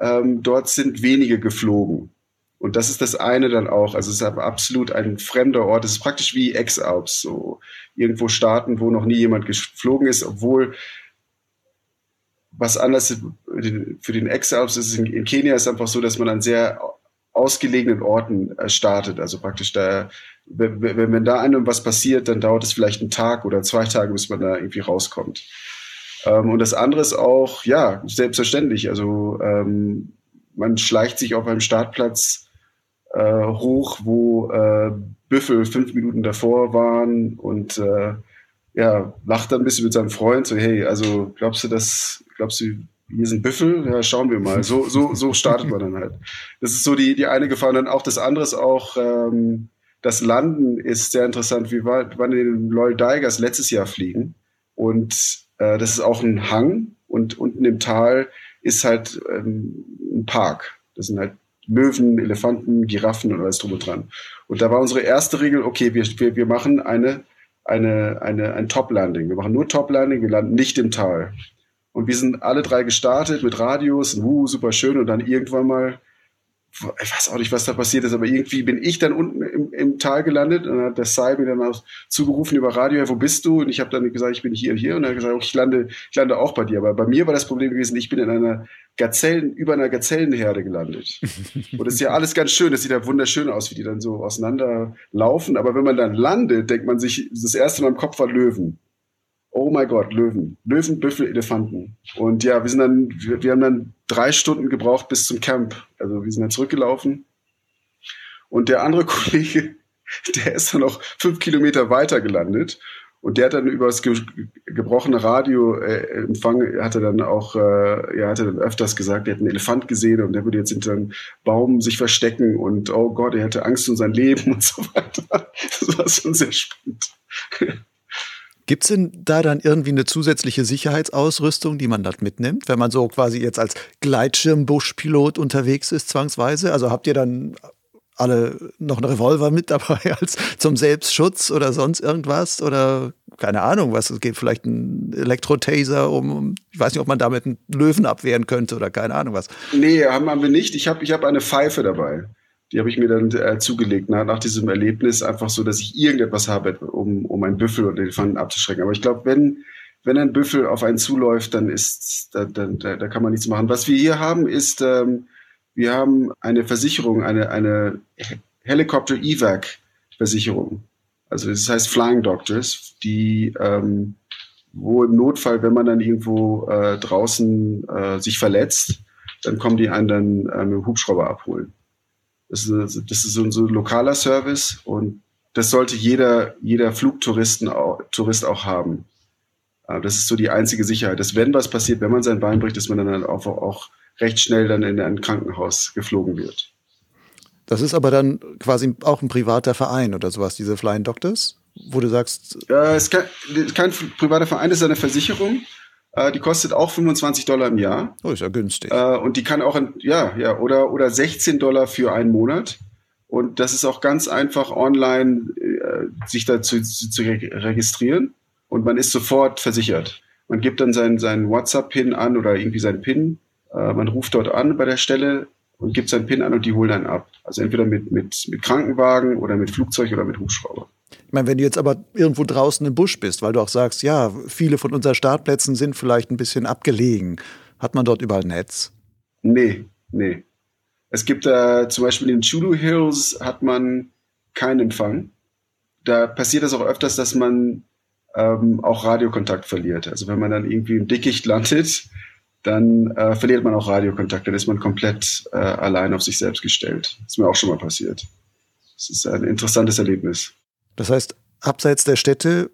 ähm, dort sind wenige geflogen. Und das ist das eine dann auch. Also es ist absolut ein fremder Ort. Es ist praktisch wie Ex-Alps, so irgendwo Staaten, wo noch nie jemand geflogen ist, obwohl was anders für den Ex-Alps ist. In, Kenia ist einfach so, dass man an sehr ausgelegenen Orten äh, startet. Also praktisch da, wenn, wenn da einem was passiert, dann dauert es vielleicht einen Tag oder zwei Tage, bis man da irgendwie rauskommt. Ähm, und das andere ist auch, ja, selbstverständlich. Also ähm, man schleicht sich auf einem Startplatz äh, hoch, wo äh, Büffel fünf Minuten davor waren und äh, ja, lacht dann ein bisschen mit seinem Freund, so, hey, also glaubst du, dass, glaubst du, hier sind Büffel? Ja, schauen wir mal. So, so, so startet man dann halt. Das ist so die, die eine Gefahr. Und dann auch das andere ist auch, ähm, das Landen ist sehr interessant. Wir waren in den Loyal Tigers letztes Jahr fliegen und äh, das ist auch ein Hang und unten im Tal ist halt ähm, ein Park. Das sind halt Löwen, Elefanten, Giraffen und alles drum und dran. Und da war unsere erste Regel, okay, wir, wir, wir machen eine, eine, eine, ein Top-Landing. Wir machen nur Top-Landing, wir landen nicht im Tal. Und wir sind alle drei gestartet mit Radios, und, uh, super schön. Und dann irgendwann mal ich weiß auch nicht, was da passiert ist, aber irgendwie bin ich dann unten im, im Tal gelandet und dann hat der Sai mir dann auch zugerufen über Radio, hey, wo bist du? Und ich habe dann gesagt, ich bin hier und hier und er hat gesagt, ich lande, ich lande auch bei dir. Aber bei mir war das Problem gewesen, ich bin in einer Gazellen, über einer Gazellenherde gelandet. und das ist ja alles ganz schön, das sieht ja wunderschön aus, wie die dann so auseinanderlaufen. Aber wenn man dann landet, denkt man sich, das erste Mal im Kopf war Löwen oh mein Gott, Löwen. Löwen, Büffel, Elefanten. Und ja, wir sind dann, wir, wir, haben dann drei Stunden gebraucht bis zum Camp. Also wir sind dann zurückgelaufen. Und der andere Kollege, der ist dann noch fünf Kilometer weiter gelandet. Und der hat dann über das ge gebrochene Radioempfang, äh, hatte dann auch, äh, ja, hatte dann öfters gesagt, er hat einen Elefant gesehen und der würde jetzt hinter einem Baum sich verstecken und oh Gott, er hätte Angst um sein Leben und so weiter. Das war schon sehr spannend. Gibt es denn da dann irgendwie eine zusätzliche Sicherheitsausrüstung, die man dort mitnimmt, wenn man so quasi jetzt als Gleitschirmbuschpilot unterwegs ist, zwangsweise? Also habt ihr dann alle noch einen Revolver mit dabei als zum Selbstschutz oder sonst irgendwas? Oder keine Ahnung, was es geht, vielleicht ein Elektrotaser, um, ich weiß nicht, ob man damit einen Löwen abwehren könnte oder keine Ahnung was. Nee, haben, wir nicht. Ich habe ich hab eine Pfeife dabei die habe ich mir dann äh, zugelegt nach, nach diesem Erlebnis, einfach so, dass ich irgendetwas habe, um, um einen Büffel oder Elefanten abzuschrecken. Aber ich glaube, wenn, wenn ein Büffel auf einen zuläuft, dann ist, da, da, da, kann man nichts machen. Was wir hier haben, ist, ähm, wir haben eine Versicherung, eine, eine Helikopter-Evac-Versicherung. Also das heißt Flying Doctors, die ähm, wo im Notfall, wenn man dann irgendwo äh, draußen äh, sich verletzt, dann kommen die einen dann äh, mit dem Hubschrauber abholen. Das ist, das ist so ein so lokaler Service und das sollte jeder, jeder Flugtouristen auch, Tourist auch haben. Das ist so die einzige Sicherheit, dass wenn was passiert, wenn man sein Bein bricht, dass man dann auch, auch recht schnell dann in ein Krankenhaus geflogen wird. Das ist aber dann quasi auch ein privater Verein oder sowas, diese Flying Doctors, wo du sagst. Äh, es ist kein, kein privater Verein, es ist eine Versicherung. Äh, die kostet auch 25 Dollar im Jahr. Oh, ist ja günstig. Äh, und die kann auch, in, ja, ja, oder, oder 16 Dollar für einen Monat. Und das ist auch ganz einfach online, äh, sich dazu zu, zu registrieren. Und man ist sofort versichert. Man gibt dann seinen, seinen WhatsApp-Pin an oder irgendwie seinen PIN. Äh, man ruft dort an bei der Stelle und gibt seinen PIN an und die holen dann ab. Also entweder mit, mit, mit Krankenwagen oder mit Flugzeug oder mit Hubschrauber. Ich meine, wenn du jetzt aber irgendwo draußen im Busch bist, weil du auch sagst, ja, viele von unseren Startplätzen sind vielleicht ein bisschen abgelegen, hat man dort überall Netz? Nee, nee. Es gibt äh, zum Beispiel in Chulu Hills hat man keinen Empfang. Da passiert es auch öfters, dass man ähm, auch Radiokontakt verliert. Also wenn man dann irgendwie im Dickicht landet, dann äh, verliert man auch Radiokontakt. Dann ist man komplett äh, allein auf sich selbst gestellt. Das ist mir auch schon mal passiert. Das ist ein interessantes Erlebnis. Das heißt, abseits der Städte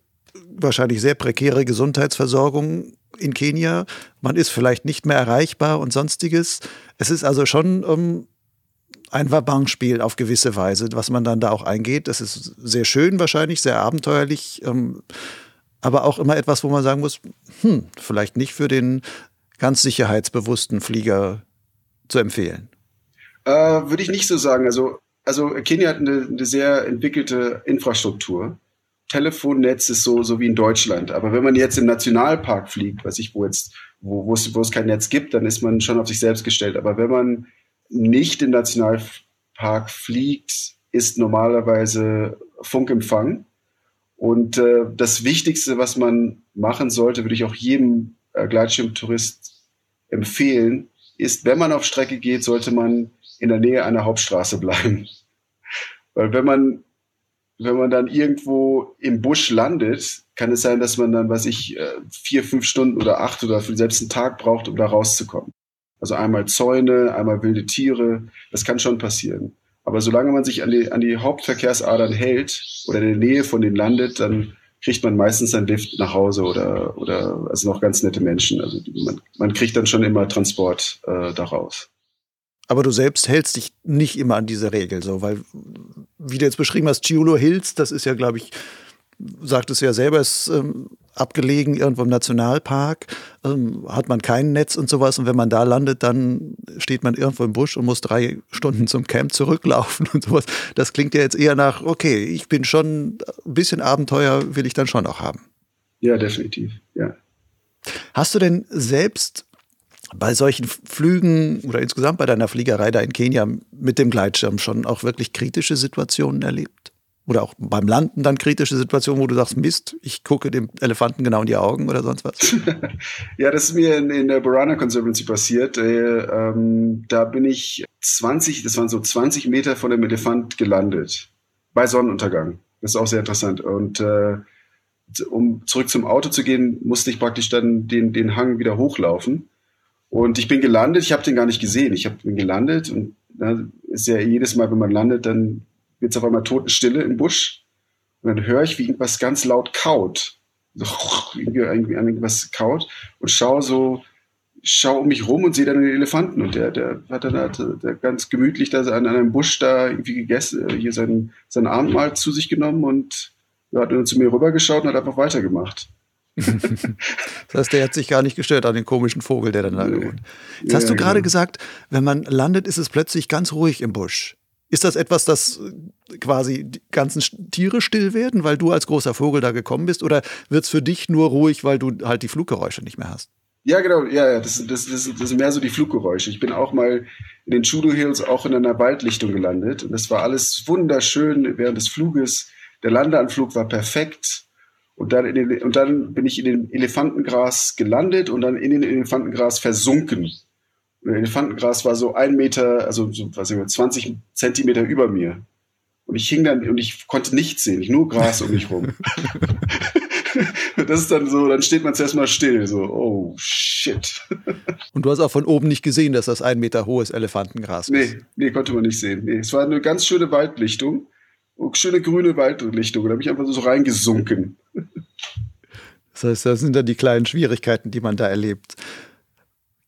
wahrscheinlich sehr prekäre Gesundheitsversorgung in Kenia. Man ist vielleicht nicht mehr erreichbar und sonstiges. Es ist also schon ähm, ein Wabang-Spiel auf gewisse Weise, was man dann da auch eingeht. Das ist sehr schön wahrscheinlich, sehr abenteuerlich, ähm, aber auch immer etwas, wo man sagen muss, hm, vielleicht nicht für den ganz sicherheitsbewussten Flieger zu empfehlen. Äh, Würde ich nicht so sagen. Also also Kenia hat eine, eine, sehr entwickelte Infrastruktur. Telefonnetz ist so, so wie in Deutschland. Aber wenn man jetzt im Nationalpark fliegt, weiß ich, wo jetzt, wo, wo es, wo es kein Netz gibt, dann ist man schon auf sich selbst gestellt. Aber wenn man nicht im Nationalpark fliegt, ist normalerweise Funkempfang. Und äh, das Wichtigste, was man machen sollte, würde ich auch jedem äh, Gleitschirmtourist empfehlen, ist, wenn man auf Strecke geht, sollte man in der Nähe einer Hauptstraße bleiben. Weil wenn man, wenn man dann irgendwo im Busch landet, kann es sein, dass man dann, was ich, äh, vier, fünf Stunden oder acht oder selbst einen Tag braucht, um da rauszukommen. Also einmal Zäune, einmal wilde Tiere, das kann schon passieren. Aber solange man sich an die, an die Hauptverkehrsadern hält oder in der Nähe von denen landet, dann kriegt man meistens einen Lift nach Hause oder, oder also noch ganz nette Menschen. Also man, man kriegt dann schon immer Transport äh, daraus. Aber du selbst hältst dich nicht immer an diese Regel, so, weil, wie du jetzt beschrieben hast, Chiulo Hills, das ist ja, glaube ich, sagt es ja selber, ist ähm, abgelegen irgendwo im Nationalpark, ähm, hat man kein Netz und sowas. Und wenn man da landet, dann steht man irgendwo im Busch und muss drei Stunden zum Camp zurücklaufen und sowas. Das klingt ja jetzt eher nach, okay, ich bin schon ein bisschen Abenteuer, will ich dann schon auch haben. Ja, definitiv, ja. Hast du denn selbst bei solchen Flügen oder insgesamt bei deiner Fliegerei da in Kenia mit dem Gleitschirm schon auch wirklich kritische Situationen erlebt? Oder auch beim Landen dann kritische Situationen, wo du sagst, Mist, ich gucke dem Elefanten genau in die Augen oder sonst was? ja, das ist mir in, in der Borana Conservancy passiert. Äh, ähm, da bin ich 20, das waren so 20 Meter von dem Elefant gelandet. Bei Sonnenuntergang. Das ist auch sehr interessant. Und äh, um zurück zum Auto zu gehen, musste ich praktisch dann den, den Hang wieder hochlaufen. Und ich bin gelandet, ich habe den gar nicht gesehen. Ich habe bin gelandet und da ist ja jedes Mal, wenn man landet, dann wird es auf einmal Totenstille im Busch. Und dann höre ich, wie irgendwas ganz laut kaut. So, irgendwie irgendwas kaut und schaue so, schau um mich rum und sehe dann den Elefanten. Und der, der hat dann halt, der ganz gemütlich da an einem Busch da irgendwie gegessen, hier sein, sein Abendmahl zu sich genommen und hat dann zu mir rübergeschaut und hat einfach weitergemacht. das heißt, der hat sich gar nicht gestört an den komischen Vogel, der dann da wohnt. Jetzt hast du gerade genau. gesagt, wenn man landet, ist es plötzlich ganz ruhig im Busch. Ist das etwas, das quasi die ganzen Tiere still werden, weil du als großer Vogel da gekommen bist? Oder wird es für dich nur ruhig, weil du halt die Fluggeräusche nicht mehr hast? Ja, genau, ja, ja, das, das, das, das sind mehr so die Fluggeräusche. Ich bin auch mal in den Chudo Hills auch in einer Waldlichtung gelandet und das war alles wunderschön während des Fluges. Der Landeanflug war perfekt und dann, den, und dann bin ich in dem Elefantengras gelandet und dann in den Elefantengras versunken. Und Elefantengras war so ein Meter, also so, was ich, 20 Zentimeter über mir. Und ich hing dann und ich konnte nichts sehen, ich nur Gras um mich rum. das ist dann so, dann steht man zuerst mal still, so, oh shit. Und du hast auch von oben nicht gesehen, dass das ein Meter hohes Elefantengras ist. Nee, nee, konnte man nicht sehen. Nee, es war eine ganz schöne Waldlichtung, schöne grüne Waldlichtung. Da bin ich einfach so reingesunken. Das heißt, das sind dann die kleinen Schwierigkeiten, die man da erlebt.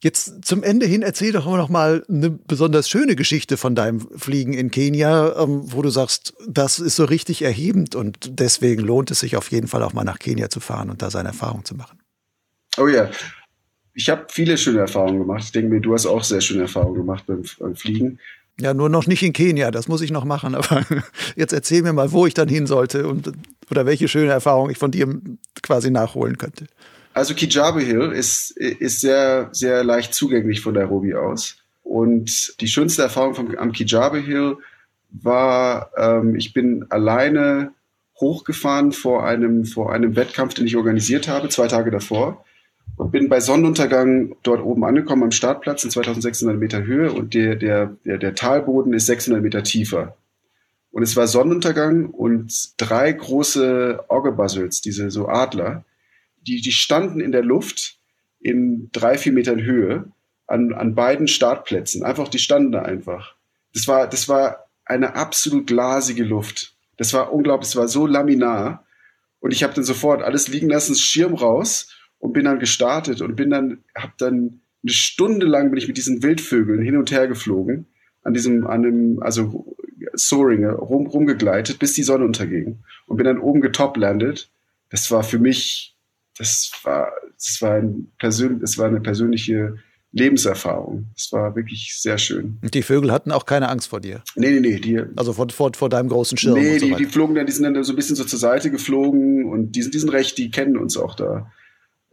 Jetzt zum Ende hin erzähl doch noch mal eine besonders schöne Geschichte von deinem Fliegen in Kenia, ähm, wo du sagst, das ist so richtig erhebend und deswegen lohnt es sich auf jeden Fall auch mal nach Kenia zu fahren und da seine Erfahrung zu machen. Oh ja, ich habe viele schöne Erfahrungen gemacht. Ich denke mir, du hast auch sehr schöne Erfahrungen gemacht beim, beim Fliegen. Ja, nur noch nicht in Kenia, das muss ich noch machen. Aber jetzt erzähl mir mal, wo ich dann hin sollte und oder welche schöne Erfahrung ich von dir quasi nachholen könnte. Also Kijabe Hill ist, ist sehr, sehr leicht zugänglich von Nairobi aus. Und die schönste Erfahrung vom, am Kijabe Hill war, ähm, ich bin alleine hochgefahren vor einem, vor einem Wettkampf, den ich organisiert habe, zwei Tage davor. Bin bei Sonnenuntergang dort oben angekommen am Startplatz in 2600 Meter Höhe und der, der, der, der Talboden ist 600 Meter tiefer. Und es war Sonnenuntergang und drei große Auger Buzzards, diese so Adler, die, die standen in der Luft in drei, vier Metern Höhe an, an beiden Startplätzen. Einfach, die standen da einfach. Das war, das war eine absolut glasige Luft. Das war unglaublich, es war so laminar. Und ich habe dann sofort alles liegen lassen, Schirm raus und bin dann gestartet und bin dann, habe dann eine Stunde lang bin ich mit diesen Wildvögeln hin und her geflogen, an diesem, an dem, also Soaring, rum, rumgegleitet, bis die Sonne unterging und bin dann oben getoplandet. Das war für mich das war, das war, ein persön das war eine persönliche Lebenserfahrung. Es war wirklich sehr schön. Und die Vögel hatten auch keine Angst vor dir? Nee, nee, nee. Die, also vor, vor, vor deinem großen Schirm? Nee, so die, die flogen dann, die sind dann so ein bisschen so zur Seite geflogen und die sind, die sind recht, die kennen uns auch da.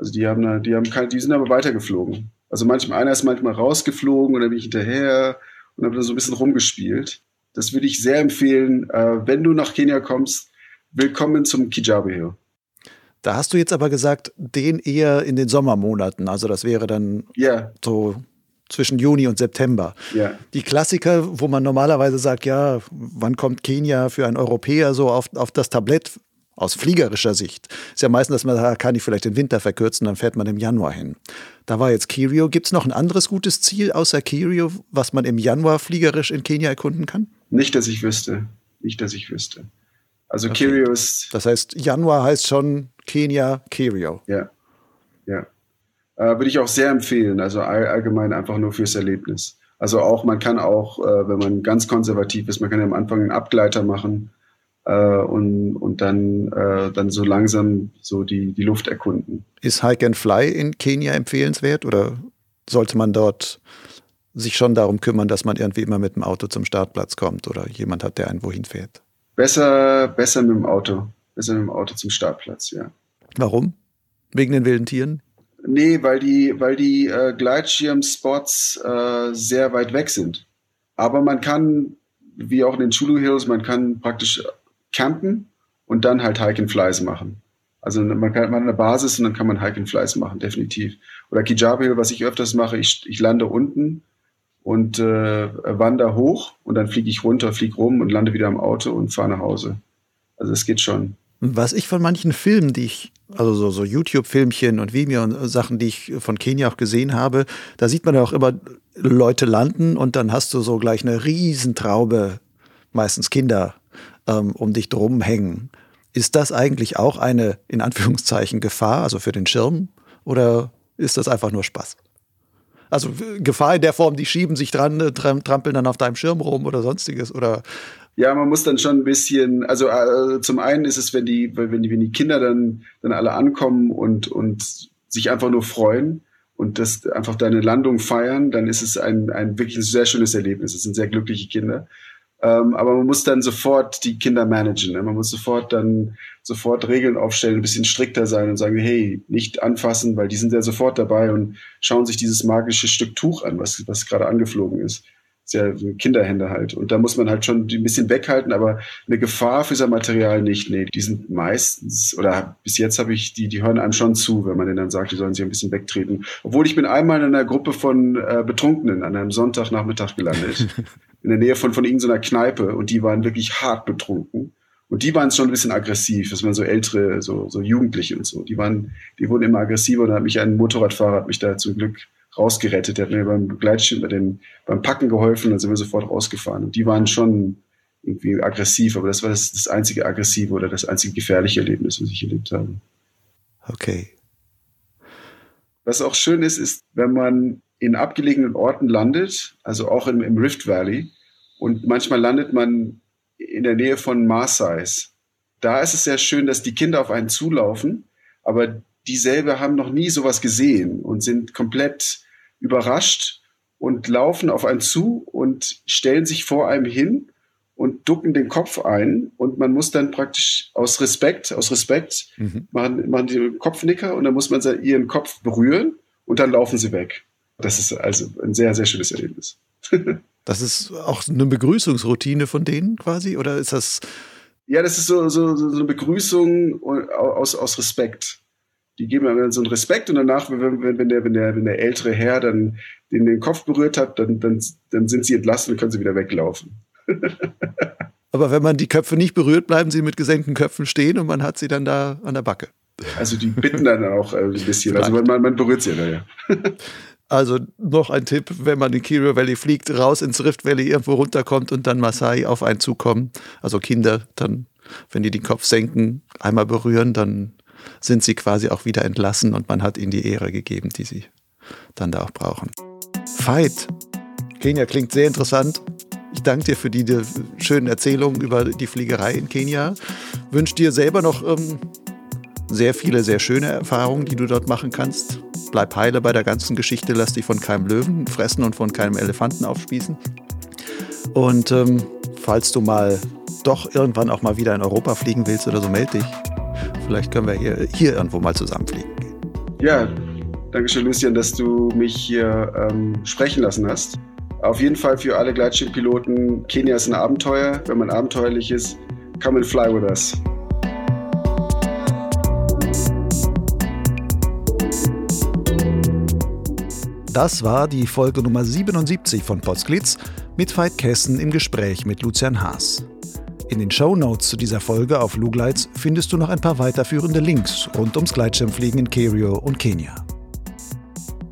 Also die haben, da, die haben keine, die sind aber weitergeflogen. Also manchmal, einer ist manchmal rausgeflogen und dann bin ich hinterher und habe dann so ein bisschen rumgespielt. Das würde ich sehr empfehlen, äh, wenn du nach Kenia kommst. Willkommen zum Kijabe Hill. Da hast du jetzt aber gesagt, den eher in den Sommermonaten. Also das wäre dann yeah. so zwischen Juni und September. Yeah. Die Klassiker, wo man normalerweise sagt, ja, wann kommt Kenia für einen Europäer so auf, auf das Tablett? Aus fliegerischer Sicht. Ist ja meistens, dass man sagt, kann ich vielleicht den Winter verkürzen, dann fährt man im Januar hin. Da war jetzt Kirio. Gibt es noch ein anderes gutes Ziel außer Kirio, was man im Januar fliegerisch in Kenia erkunden kann? Nicht, dass ich wüsste. Nicht, dass ich wüsste. Also okay. Kirio ist. Das heißt, Januar heißt schon Kenia, Kirio. Ja. Ja. Äh, Würde ich auch sehr empfehlen. Also all, allgemein einfach nur fürs Erlebnis. Also auch, man kann auch, äh, wenn man ganz konservativ ist, man kann ja am Anfang einen Abgleiter machen und, und dann, äh, dann so langsam so die, die Luft erkunden. Ist Hike and Fly in Kenia empfehlenswert oder sollte man dort sich schon darum kümmern, dass man irgendwie immer mit dem Auto zum Startplatz kommt oder jemand hat, der einen wohin fährt? Besser, besser mit dem Auto. Besser mit dem Auto zum Startplatz, ja. Warum? Wegen den wilden Tieren? Nee, weil die, weil die äh, Gleitschirm-Spots äh, sehr weit weg sind. Aber man kann, wie auch in den Chulu Hills, man kann praktisch campen und dann halt Hike and Flies machen. Also man kann man eine Basis und dann kann man Hike and Flies machen, definitiv. Oder Kijabe Hill, was ich öfters mache, ich, ich lande unten und äh, wandere hoch und dann fliege ich runter, fliege rum und lande wieder am Auto und fahre nach Hause. Also es geht schon. Was ich von manchen Filmen, die ich, also so, so YouTube-Filmchen und Vimeo und Sachen, die ich von Kenia auch gesehen habe, da sieht man ja auch immer Leute landen und dann hast du so gleich eine Riesentraube, meistens Kinder, ähm, um dich drum hängen. Ist das eigentlich auch eine, in Anführungszeichen, Gefahr, also für den Schirm? Oder ist das einfach nur Spaß? Also Gefahr in der Form, die schieben sich dran, äh, trampeln dann auf deinem Schirm rum oder sonstiges? Oder ja, man muss dann schon ein bisschen, also äh, zum einen ist es, wenn die, wenn die, wenn die Kinder dann, dann alle ankommen und, und sich einfach nur freuen und das einfach deine Landung feiern, dann ist es ein, ein wirklich sehr schönes Erlebnis. Es sind sehr glückliche Kinder. Ähm, aber man muss dann sofort die Kinder managen. Ne? Man muss sofort dann sofort Regeln aufstellen, ein bisschen strikter sein und sagen, hey, nicht anfassen, weil die sind ja sofort dabei und schauen sich dieses magische Stück Tuch an, was, was gerade angeflogen ist ist ja Kinderhände halt. Und da muss man halt schon ein bisschen weghalten, aber eine Gefahr für sein Material nicht. Nee, die sind meistens, oder bis jetzt habe ich, die, die hören einem schon zu, wenn man denen dann sagt, die sollen sich ein bisschen wegtreten. Obwohl ich bin einmal in einer Gruppe von äh, Betrunkenen an einem Sonntagnachmittag gelandet. in der Nähe von, von irgendeiner Kneipe und die waren wirklich hart betrunken. Und die waren schon ein bisschen aggressiv. Das waren so ältere, so, so Jugendliche und so. Die waren, die wurden immer aggressiver und da hat mich ein Motorradfahrer, hat mich da zum Glück rausgerettet. Der hat mir beim Begleitschirm, bei dem, beim Packen geholfen, dann sind wir sofort rausgefahren. Und die waren schon irgendwie aggressiv, aber das war das, das einzige aggressive oder das einzige gefährliche Erlebnis, was ich erlebt habe. Okay. Was auch schön ist, ist, wenn man in abgelegenen Orten landet, also auch im, im Rift Valley, und manchmal landet man in der Nähe von Maasais. Da ist es sehr schön, dass die Kinder auf einen zulaufen, aber dieselbe haben noch nie sowas gesehen und sind komplett überrascht und laufen auf einen zu und stellen sich vor einem hin und ducken den Kopf ein und man muss dann praktisch aus Respekt, aus Respekt mhm. machen, machen die Kopfnicker und dann muss man ihren Kopf berühren und dann laufen sie weg. Das ist also ein sehr, sehr schönes Erlebnis. das ist auch eine Begrüßungsroutine von denen quasi oder ist das? Ja, das ist so, so, so eine Begrüßung aus, aus Respekt die geben dann so einen Respekt und danach, wenn, wenn, der, wenn, der, wenn der ältere Herr dann den, den Kopf berührt hat, dann, dann, dann sind sie entlassen und können sie wieder weglaufen. Aber wenn man die Köpfe nicht berührt, bleiben sie mit gesenkten Köpfen stehen und man hat sie dann da an der Backe. Also die bitten dann auch äh, ein bisschen. Also man, man berührt sie dann, ja. Also noch ein Tipp, wenn man in Kiro Valley fliegt, raus ins Rift Valley irgendwo runterkommt und dann Masai auf einen zukommen. Also Kinder, dann, wenn die den Kopf senken, einmal berühren, dann sind sie quasi auch wieder entlassen und man hat ihnen die Ehre gegeben, die sie dann da auch brauchen. Fight. Kenia klingt sehr interessant. Ich danke dir für die, die schönen Erzählungen über die Fliegerei in Kenia. Wünsche dir selber noch ähm, sehr viele, sehr schöne Erfahrungen, die du dort machen kannst. Bleib heile bei der ganzen Geschichte, lass dich von keinem Löwen fressen und von keinem Elefanten aufspießen. Und ähm, falls du mal doch irgendwann auch mal wieder in Europa fliegen willst oder so, melde dich. Vielleicht können wir hier, hier irgendwo mal zusammenfliegen. Ja, danke schön, Lucian, dass du mich hier ähm, sprechen lassen hast. Auf jeden Fall für alle Gleitschirmpiloten, Kenia ist ein Abenteuer. Wenn man abenteuerlich ist, come and fly with us. Das war die Folge Nummer 77 von Potsglitz mit Veit Kessen im Gespräch mit Lucian Haas. In den Show Notes zu dieser Folge auf Lugleits findest du noch ein paar weiterführende Links rund ums Gleitschirmfliegen in Kerio und Kenia.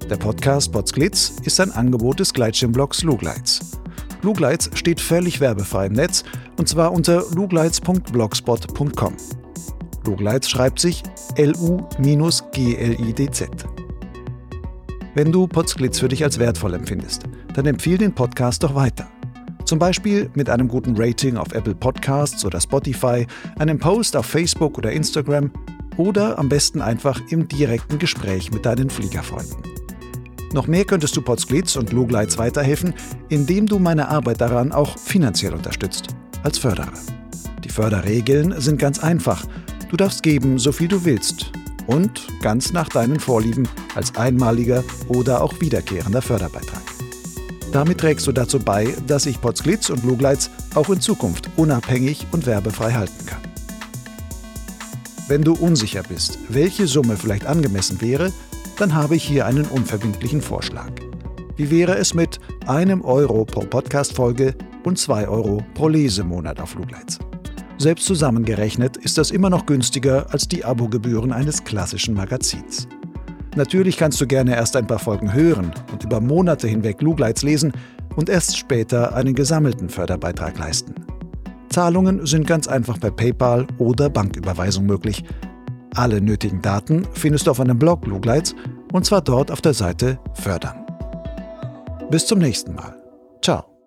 Der Podcast Potsglitz ist ein Angebot des Gleitschirmblogs Lugleits. Lugleits steht völlig werbefrei im Netz und zwar unter lugleits.blogspot.com. Lugleits schreibt sich L-U-G-L-I-D-Z. Wenn du Potsglitz für dich als wertvoll empfindest, dann empfiehl den Podcast doch weiter. Zum Beispiel mit einem guten Rating auf Apple Podcasts oder Spotify, einem Post auf Facebook oder Instagram oder am besten einfach im direkten Gespräch mit deinen Fliegerfreunden. Noch mehr könntest du Potsglitz und Lugleits weiterhelfen, indem du meine Arbeit daran auch finanziell unterstützt, als Förderer. Die Förderregeln sind ganz einfach. Du darfst geben, so viel du willst. Und ganz nach deinen Vorlieben als einmaliger oder auch wiederkehrender Förderbeitrag. Damit trägst du dazu bei, dass ich Potsglitz und Lugleits auch in Zukunft unabhängig und werbefrei halten kann. Wenn du unsicher bist, welche Summe vielleicht angemessen wäre, dann habe ich hier einen unverbindlichen Vorschlag. Wie wäre es mit einem Euro pro Podcast-Folge und zwei Euro pro Lesemonat auf Flugleits? Selbst zusammengerechnet ist das immer noch günstiger als die Abogebühren eines klassischen Magazins. Natürlich kannst du gerne erst ein paar Folgen hören und über Monate hinweg Lugleits lesen und erst später einen gesammelten Förderbeitrag leisten. Zahlungen sind ganz einfach per PayPal oder Banküberweisung möglich. Alle nötigen Daten findest du auf einem Blog Lugleits und zwar dort auf der Seite Fördern. Bis zum nächsten Mal. Ciao.